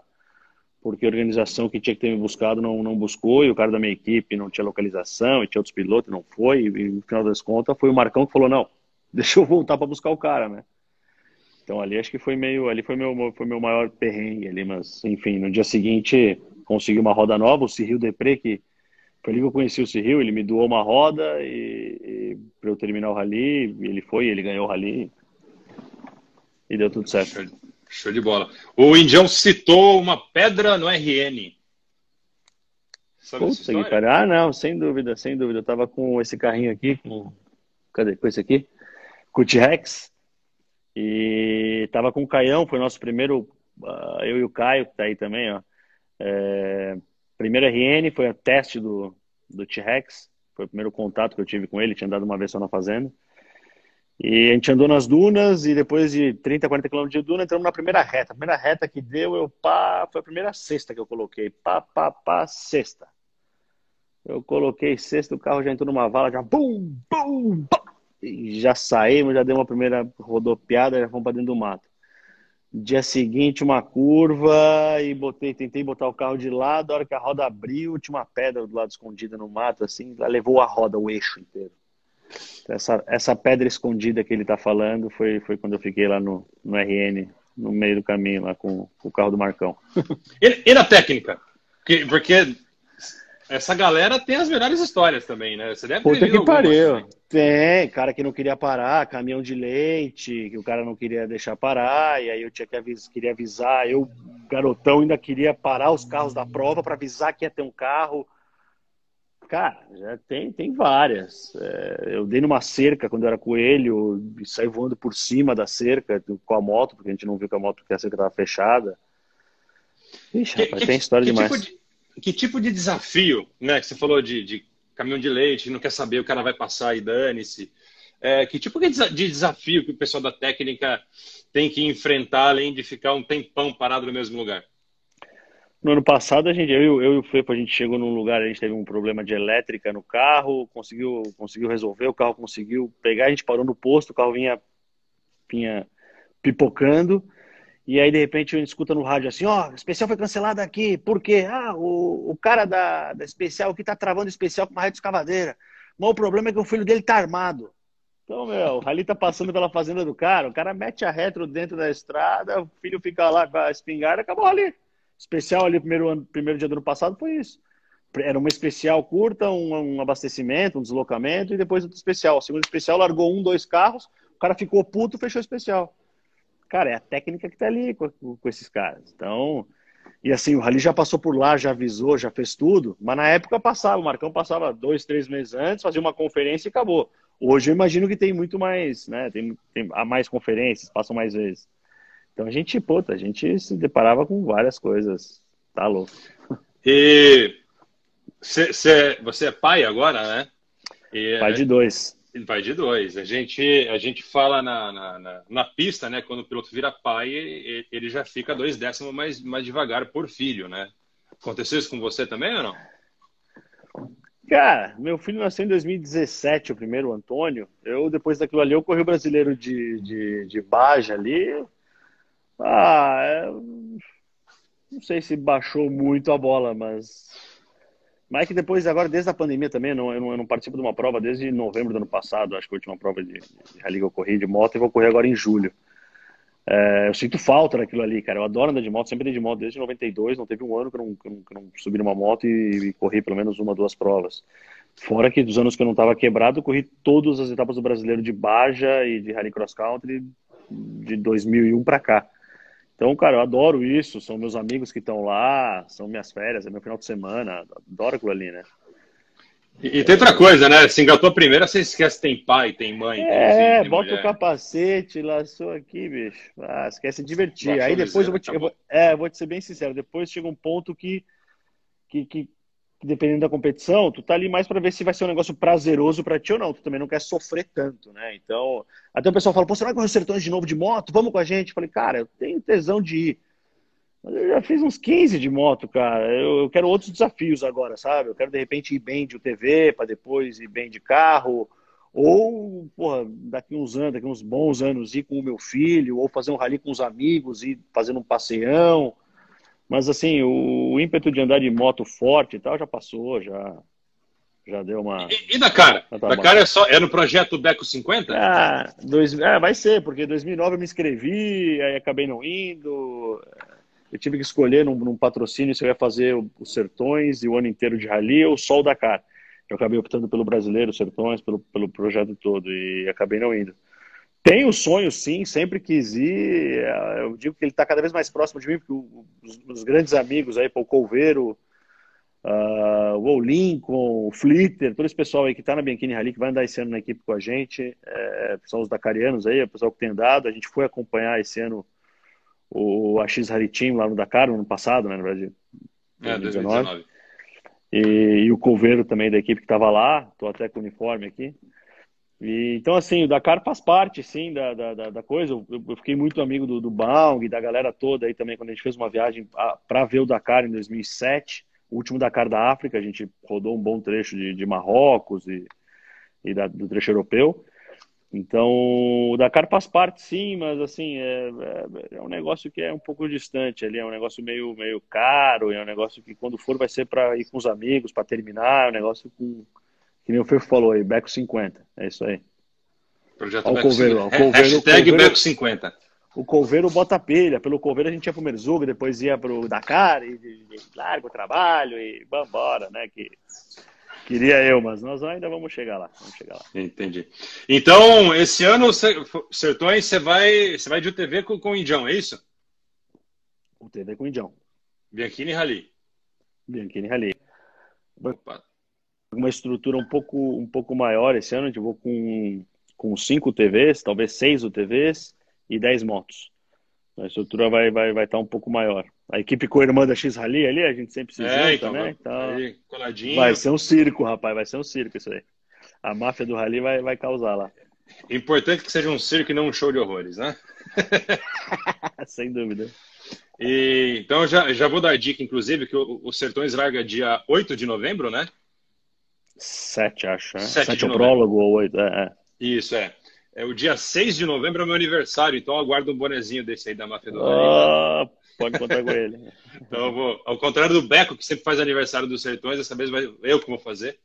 porque a organização que tinha que ter me buscado não, não buscou, e o cara da minha equipe não tinha localização, e tinha outros pilotos, não foi, e no final das contas foi o Marcão que falou, não, deixa eu voltar para buscar o cara, né? Então ali acho que foi meio, ali foi meu, foi meu maior perrengue ali, mas enfim, no dia seguinte consegui uma roda nova, o Cyril Depré, que foi ali que eu conheci o Cyril, ele me doou uma roda e, e para eu terminar o rally, ele foi, ele ganhou o rally e deu tudo certo. Show de, show de bola. O Indião citou uma pedra no RN. Puta que Ah, não, sem dúvida, sem dúvida. Eu tava com esse carrinho aqui, com... cadê? Com esse aqui? Com o T-Rex. E tava com o Caião, foi nosso primeiro, uh, eu e o Caio, que tá aí também, ó. É, primeiro RN, foi o teste do, do T-Rex, foi o primeiro contato que eu tive com ele, tinha andado uma vez só na fazenda. E a gente andou nas dunas e depois de 30, 40 km de duna, entramos na primeira reta. A primeira reta que deu, eu pá, foi a primeira cesta que eu coloquei. Pá, pá, pá, sexta. Eu coloquei sexta, o carro já entrou numa vala, já bum, bum, bum já saímos, já deu uma primeira rodopiada, já fomos para dentro do mato. Dia seguinte, uma curva e botei, tentei botar o carro de lado. A hora que a roda abriu, tinha uma pedra do lado escondida no mato, assim, ela levou a roda, o eixo inteiro. Essa, essa pedra escondida que ele está falando foi, foi quando eu fiquei lá no, no RN, no meio do caminho, lá com, com o carro do Marcão. E, e na técnica? Porque, porque essa galera tem as melhores histórias também, né? Você deve ter Puta que pariu. Tem, cara que não queria parar, caminhão de leite, que o cara não queria deixar parar, e aí eu tinha que avisar, queria avisar, eu, garotão, ainda queria parar os carros da prova para avisar que ia ter um carro. Cara, já tem, tem várias. É, eu dei numa cerca quando eu era coelho, e saí voando por cima da cerca com a moto, porque a gente não viu que a moto, que a cerca estava fechada. Ixi, que, rapaz, que, tem história demais. Tipo de que tipo de desafio, né? Que você falou de, de caminhão de leite, não quer saber, o cara vai passar e dane-se. É, que tipo de desafio que o pessoal da técnica tem que enfrentar, além de ficar um tempão parado no mesmo lugar? No ano passado, a gente, eu, eu e o Fepo, a gente chegou num lugar, a gente teve um problema de elétrica no carro, conseguiu, conseguiu resolver, o carro conseguiu pegar, a gente parou no posto, o carro vinha, vinha pipocando, e aí, de repente, a gente escuta no rádio assim, ó, oh, especial foi cancelado aqui, por quê? Ah, o, o cara da, da especial aqui tá travando especial com uma rede escavadeira. Mas o problema é que o filho dele tá armado. Então, meu, rally tá passando pela fazenda do cara, o cara mete a retro dentro da estrada, o filho fica lá com a espingarda, acabou ali. Especial ali, primeiro, ano, primeiro dia do ano passado, foi isso. Era uma especial curta, um, um abastecimento, um deslocamento, e depois outro especial. O segundo especial largou um, dois carros, o cara ficou puto, fechou o especial. Cara, é a técnica que tá ali com, com esses caras. Então, e assim, o Rally já passou por lá, já avisou, já fez tudo, mas na época passava, o Marcão passava dois, três meses antes, fazia uma conferência e acabou. Hoje eu imagino que tem muito mais, né? Tem, tem há mais conferências, passam mais vezes. Então a gente, puta, a gente se deparava com várias coisas. Tá louco. E cê, cê, você é pai agora, né? E, pai de dois. Pai de dois. A gente, a gente fala na, na, na, na pista, né? Quando o piloto vira pai, ele já fica dois décimos mais, mais devagar por filho, né? Aconteceu isso com você também ou não? Cara, meu filho nasceu em 2017, o primeiro, o Antônio. Eu, depois daquilo ali, eu corri o brasileiro de, de, de Baja ali. Ah, é... não sei se baixou muito a bola, mas. Mas é que depois, agora, desde a pandemia também, não, eu não, eu não participo de uma prova desde novembro do ano passado, acho que a última prova de, de rally que eu corri de moto, e vou correr agora em julho. É, eu sinto falta daquilo ali, cara. Eu adoro andar de moto, sempre andei de moto desde 92. Não teve um ano que eu não, que eu não, que eu não subi numa moto e, e, corri pelo menos uma, duas provas. Fora que dos anos que eu não estava quebrado, eu corri todas as etapas do brasileiro de Baja e de Rally Cross Country de 2001 para cá. Então, cara, eu adoro isso. São meus amigos que estão lá, são minhas férias, é meu final de semana. Adoro aquilo ali, né? E, e, tem outra coisa, né? Se engatou a primeira, você esquece tem pai, tem mãe. Tem é, bota mulher. o capacete, laçou aqui, bicho. Ah, esquece de divertir. Baixou Aí depois eu vou, te, eu vou, é, vou te ser bem sincero. Depois chega um ponto que, que, que dependendo da competição, tu tá ali mais para ver se vai ser um negócio prazeroso para ti ou não. Tu também não quer sofrer tanto, né? Então, até o pessoal fala, pô, você vai os sertões de novo de moto? Vamos com a gente. Eu falei, cara, eu tenho tesão de ir. Mas eu já fiz uns 15 de moto, cara. Eu, eu quero outros desafios agora, sabe? Eu quero, de repente, ir bem de UTV, para depois ir bem de carro. Ou, porra, daqui uns anos, daqui uns bons anos, ir com o meu filho, ou fazer um rally com os amigos, ir fazendo um passeião. Mas, assim, o, ímpeto de andar de moto forte e tal já passou, já, já deu uma. E, e da cara? Da cara é só é no projeto Beco 50? Ah, dois, é, vai ser, porque em 2009 eu me inscrevi, aí acabei não indo eu tive que escolher num, num patrocínio se eu ia fazer os Sertões e o ano inteiro de rally ou só o Dakar. Eu acabei optando pelo brasileiro, Sertões, pelo, pelo projeto todo e acabei não indo. Tenho sonho, sim, sempre quis ir. Eu digo que ele está cada vez mais próximo de mim, porque os, os grandes amigos aí, Paul Colveiro, uh, o Lincoln, o Flitter, todo esse pessoal aí que está na Bianchini Rally, que vai andar esse ano na equipe com a gente, é, são os dakarianos aí, é o pessoal que tem andado. A gente foi acompanhar esse ano o AX Rally Team lá no Dakar, no ano passado, né, no Brasil. É, 2019. E, e, o Coveiro também da equipe que estava lá, estou até com o uniforme aqui. E, então, assim, o Dakar faz parte, sim, da, da, da coisa. Eu, eu, fiquei muito amigo do, do Baung, da galera toda aí também, quando a gente fez uma viagem para ver o Dakar em 2007, o último Dakar da África, a gente rodou um bom trecho de, de Marrocos e, e da, do trecho europeu. Então, o Dakar faz parte, sim, mas assim, é, é, é, um negócio que é um pouco distante ali, é um negócio meio, meio caro, é um negócio que quando for vai ser para ir com os amigos, para terminar, é um negócio com, que nem o Fefo falou aí, Beco 50, é isso aí. Projeto Beco, Colveiro, 50. Colveiro, Hashtag Beco 50. O Colveiro bota pilha, pelo Colveiro a gente ia pro Merzuga, depois ia pro Dakar, e, e, e larga o trabalho, e vambora, né, que Queria eu, mas nós ainda vamos chegar lá. Vamos chegar lá. Entendi. Então, esse ano, Sertões, você vai, você vai de UTV com, com o Indião, é isso? UTV com o Indião. Bianchini Rally. Bianchini Rally. Opa. Uma estrutura um pouco, um pouco maior esse ano. A gente vou com, com cinco UTVs, talvez seis UTVs e dez motos. A estrutura vai, vai, vai estar um pouco maior a equipe com a irmã da X Rally ali, a gente sempre se é, junta, então, né? Então, aí, coladinho. Vai ser um circo, rapaz, vai ser um circo isso aí. A máfia do Rally vai, vai causar lá. Importante que seja um circo e não um show de horrores, né? Sem dúvida. E, então já, já vou dar dica, inclusive, que o, o Sertões larga dia 8 de novembro, né? 7, acho. Né? 7, 7 é o prólogo ou 8, é, é. Isso, é. É o dia 6 de novembro é meu aniversário, então aguardo um bonezinho desse aí da máfia do Rally. Oh, Pode contar com ele. Então, vou, ao contrário do Beco, que sempre faz aniversário dos Sertões, dessa vez vai, eu que vou fazer.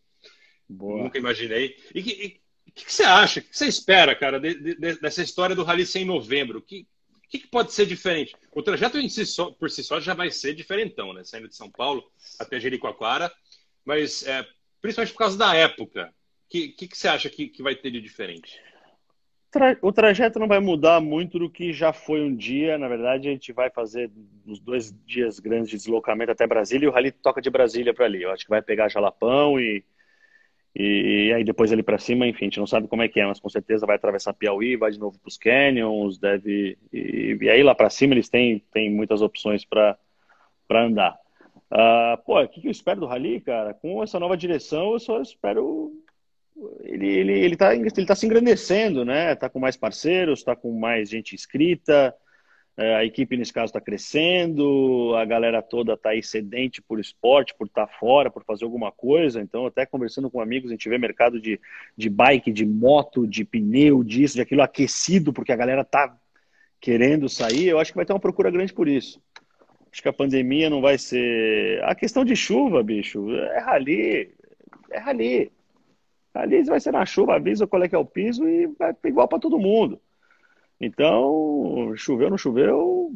Boa. Nunca imaginei. E o que, você acha? O que você espera, cara, de, de, dessa história do Rally 100 em novembro? O que, que, que, pode ser diferente? O trajeto em si só, por si só já vai ser diferentão, né? Saindo de São Paulo até Jericoacoara, mas é, principalmente por causa da época. O que, que, que, você acha que, que vai ter de diferente? o trajeto não vai mudar muito do que já foi um dia. Na verdade, a gente vai fazer os dois dias grandes de deslocamento até Brasília e o Rally toca de Brasília para ali. Eu acho que vai pegar Jalapão e, E, e aí depois ali para cima, enfim, a gente não sabe como é que é, mas com certeza vai atravessar Piauí, vai de novo para os Canyons, deve. E, e aí lá para cima eles têm, têm muitas opções para andar. Uh, pô, o que, que eu espero do Rally, cara? Com essa nova direção, eu só espero. Ele, ele, ele, tá, ele tá se engrandecendo, né? Tá com mais parceiros, tá com mais gente inscrita. É, a equipe, nesse caso, está crescendo, a galera toda está aí sedente por esporte, por estar tá fora, por fazer alguma coisa. Então, até conversando com amigos, a gente vê mercado de, de bike, de moto, de pneu, disso, de aquilo aquecido, porque a galera tá querendo sair. Eu acho que vai ter uma procura grande por isso. Acho que a pandemia não vai ser. A questão de chuva, bicho, é rali. É rali. Rali vai ser na chuva, avisa qual é que é o piso e vai igual para todo mundo. Então, choveu, não choveu,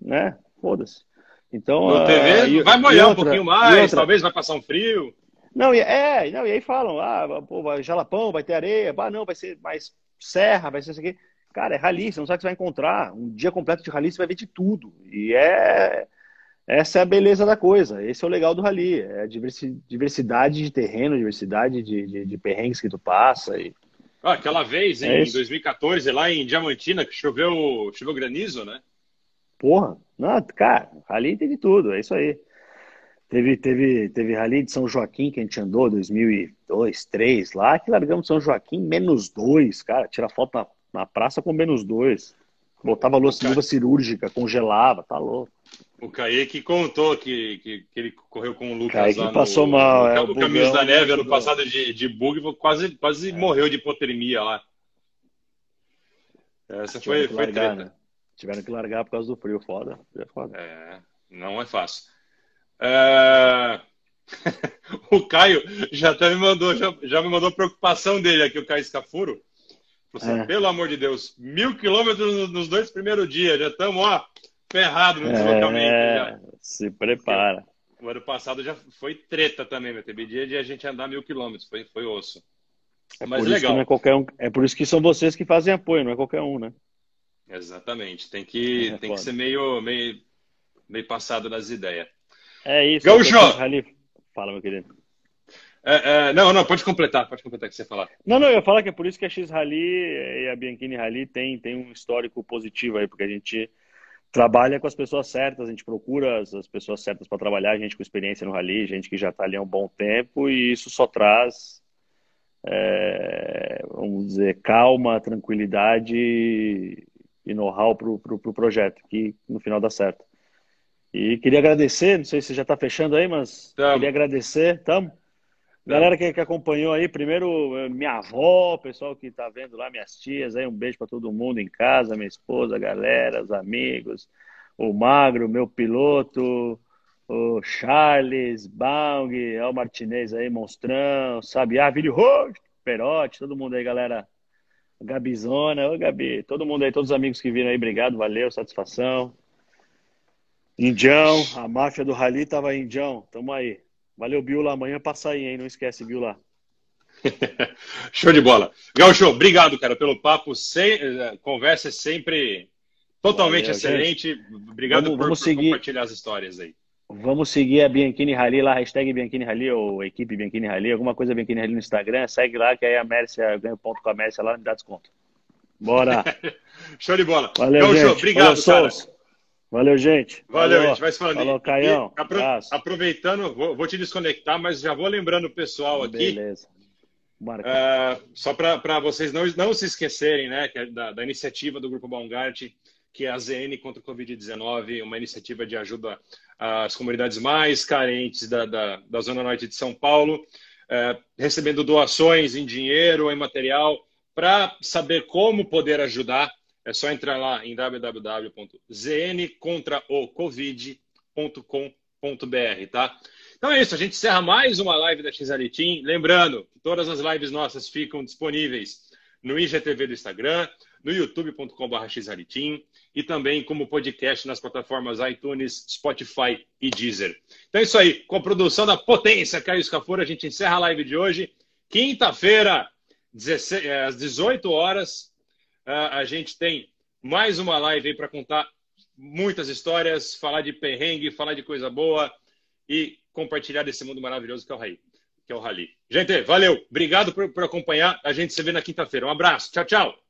né? Foda-se. Então, no TV uh, vai molhar outra, um pouquinho mais, talvez vai passar um frio. Não, e, é, não, e aí falam, ah, pô, vai jalapão, vai ter areia, ah, não, vai ser mais serra, vai ser isso aqui. Cara, é rali, você não sabe o que você vai encontrar. Um dia completo de rali, você vai ver de tudo. E é essa é a beleza da coisa. Esse é o legal do rali. É a diversidade de terreno, diversidade de, de, de perrengues que tu passa. E, ah, aquela vez, é em 2014, lá em Diamantina, que choveu, choveu granizo, né? Porra, não, cara, rally teve tudo, é isso aí. Teve, teve, teve rally de São Joaquim que a gente andou 2002, 2003 lá, que largamos São Joaquim menos dois, cara, tira foto na, na praça com menos dois. Botava luva cirúrgica, congelava, tá louco. O Kaique contou que, que, que, ele correu com o Lucas Kaique lá no, passou mal, é, o Caminhos da Neve ano passado de, de bug, quase, quase é. morreu de hipotermia lá. Essa foi, foi largar, treta. Né? Tiveram que largar por causa do frio, foda. É, foda. é não é fácil. É... o Caio já até me mandou, já, já me mandou a preocupação dele aqui, o Caio Escafuro. Você, é. Pelo amor de Deus, mil quilômetros nos dois primeiros dias, já estamos, ó, ferrado no deslocamento. É, se prepara. Porque o ano passado já foi treta também. Teve dia de a gente andar mil quilômetros, foi, foi osso. É Mas legal. é, qualquer um, é por isso que são vocês que fazem apoio, não é qualquer um, né? Exatamente. Tem que, é, tem que ser meio, meio, meio passado nas ideias. É isso. Gaúcho! Fala, meu querido. É, é, não, não, pode completar, pode completar o que você falar. Não, não, eu ia falar que é por isso que a X Rally e a Bianchini Rally tem, tem um histórico positivo aí, porque a gente trabalha com as pessoas certas, a gente procura as, as pessoas certas para trabalhar, gente com experiência no rally, gente que já está ali há um bom tempo, e isso só traz, é, vamos dizer, calma, tranquilidade e know-how para o pro, pro projeto, que no final dá certo. E queria agradecer, não sei se já está fechando aí, mas Tamo. queria agradecer, tamo? Galera que, que, acompanhou aí, primeiro eh, minha avó, pessoal que está vendo lá, minhas tias, aí um beijo para todo mundo em casa, minha esposa, galera, os amigos, o Magro, meu piloto, o Charles, Bang, o Martinez aí, Monstrão, Sabiá, Vídeo Roxo, Perote, todo mundo aí, galera. Gabizona, ô Gabi, todo mundo aí, todos os amigos que viram aí, obrigado, valeu, satisfação. Indião, a máfia do Rally tava Indião, tamo aí. Valeu, Biula. Amanhã passa aí, hein? Não esquece, Biula. Show de bola. Gaúcho, obrigado, cara, pelo papo. Sem, eh, conversa sempre totalmente Valeu, excelente. Gente. Obrigado vamos, por, vamos por seguir... compartilhar as histórias aí. Vamos seguir a Bianchini Rally lá, hashtag Bianchini Rally ou equipe Bianchini Rally, alguma coisa Bianchini Rally no Instagram, segue lá que aí a Mércia ganha ponto com a Mércia lá e dá desconto. Bora! Show de bola. Valeu, Gaúcho, gente. obrigado, Valeu, cara. Valeu, gente. Valeu, Valeu. gente. Vai se falando. Falou, Caião. Apro aproveitando, vou, vou, te desconectar, mas já vou lembrando o pessoal aqui. Beleza. Uh, só para vocês não, não se esquecerem né, é da, da iniciativa do Grupo Baumgart, que é a ZN contra o Covid-19, uma iniciativa de ajuda às comunidades mais carentes da, da, da Zona Norte de São Paulo, uh, recebendo doações em dinheiro, em material, para saber como poder ajudar é só entrar lá em www.zncontraocovid.com.br, tá? Então é isso, a gente encerra mais uma live da XL. Lembrando que todas as lives nossas ficam disponíveis no IGTV do Instagram, no youtube.com.br e também como podcast nas plataformas iTunes, Spotify e Deezer. Então é isso aí, com a produção da potência Caio Scafora, a gente encerra a live de hoje. Quinta-feira, é, às 18 horas, a gente tem mais uma live aí para contar muitas histórias, falar de perrengue, falar de coisa boa e compartilhar desse mundo maravilhoso que é o que é o Rally. Gente, valeu. Obrigado por, por acompanhar. A gente se vê na quinta-feira. Um abraço. Tchau, tchau.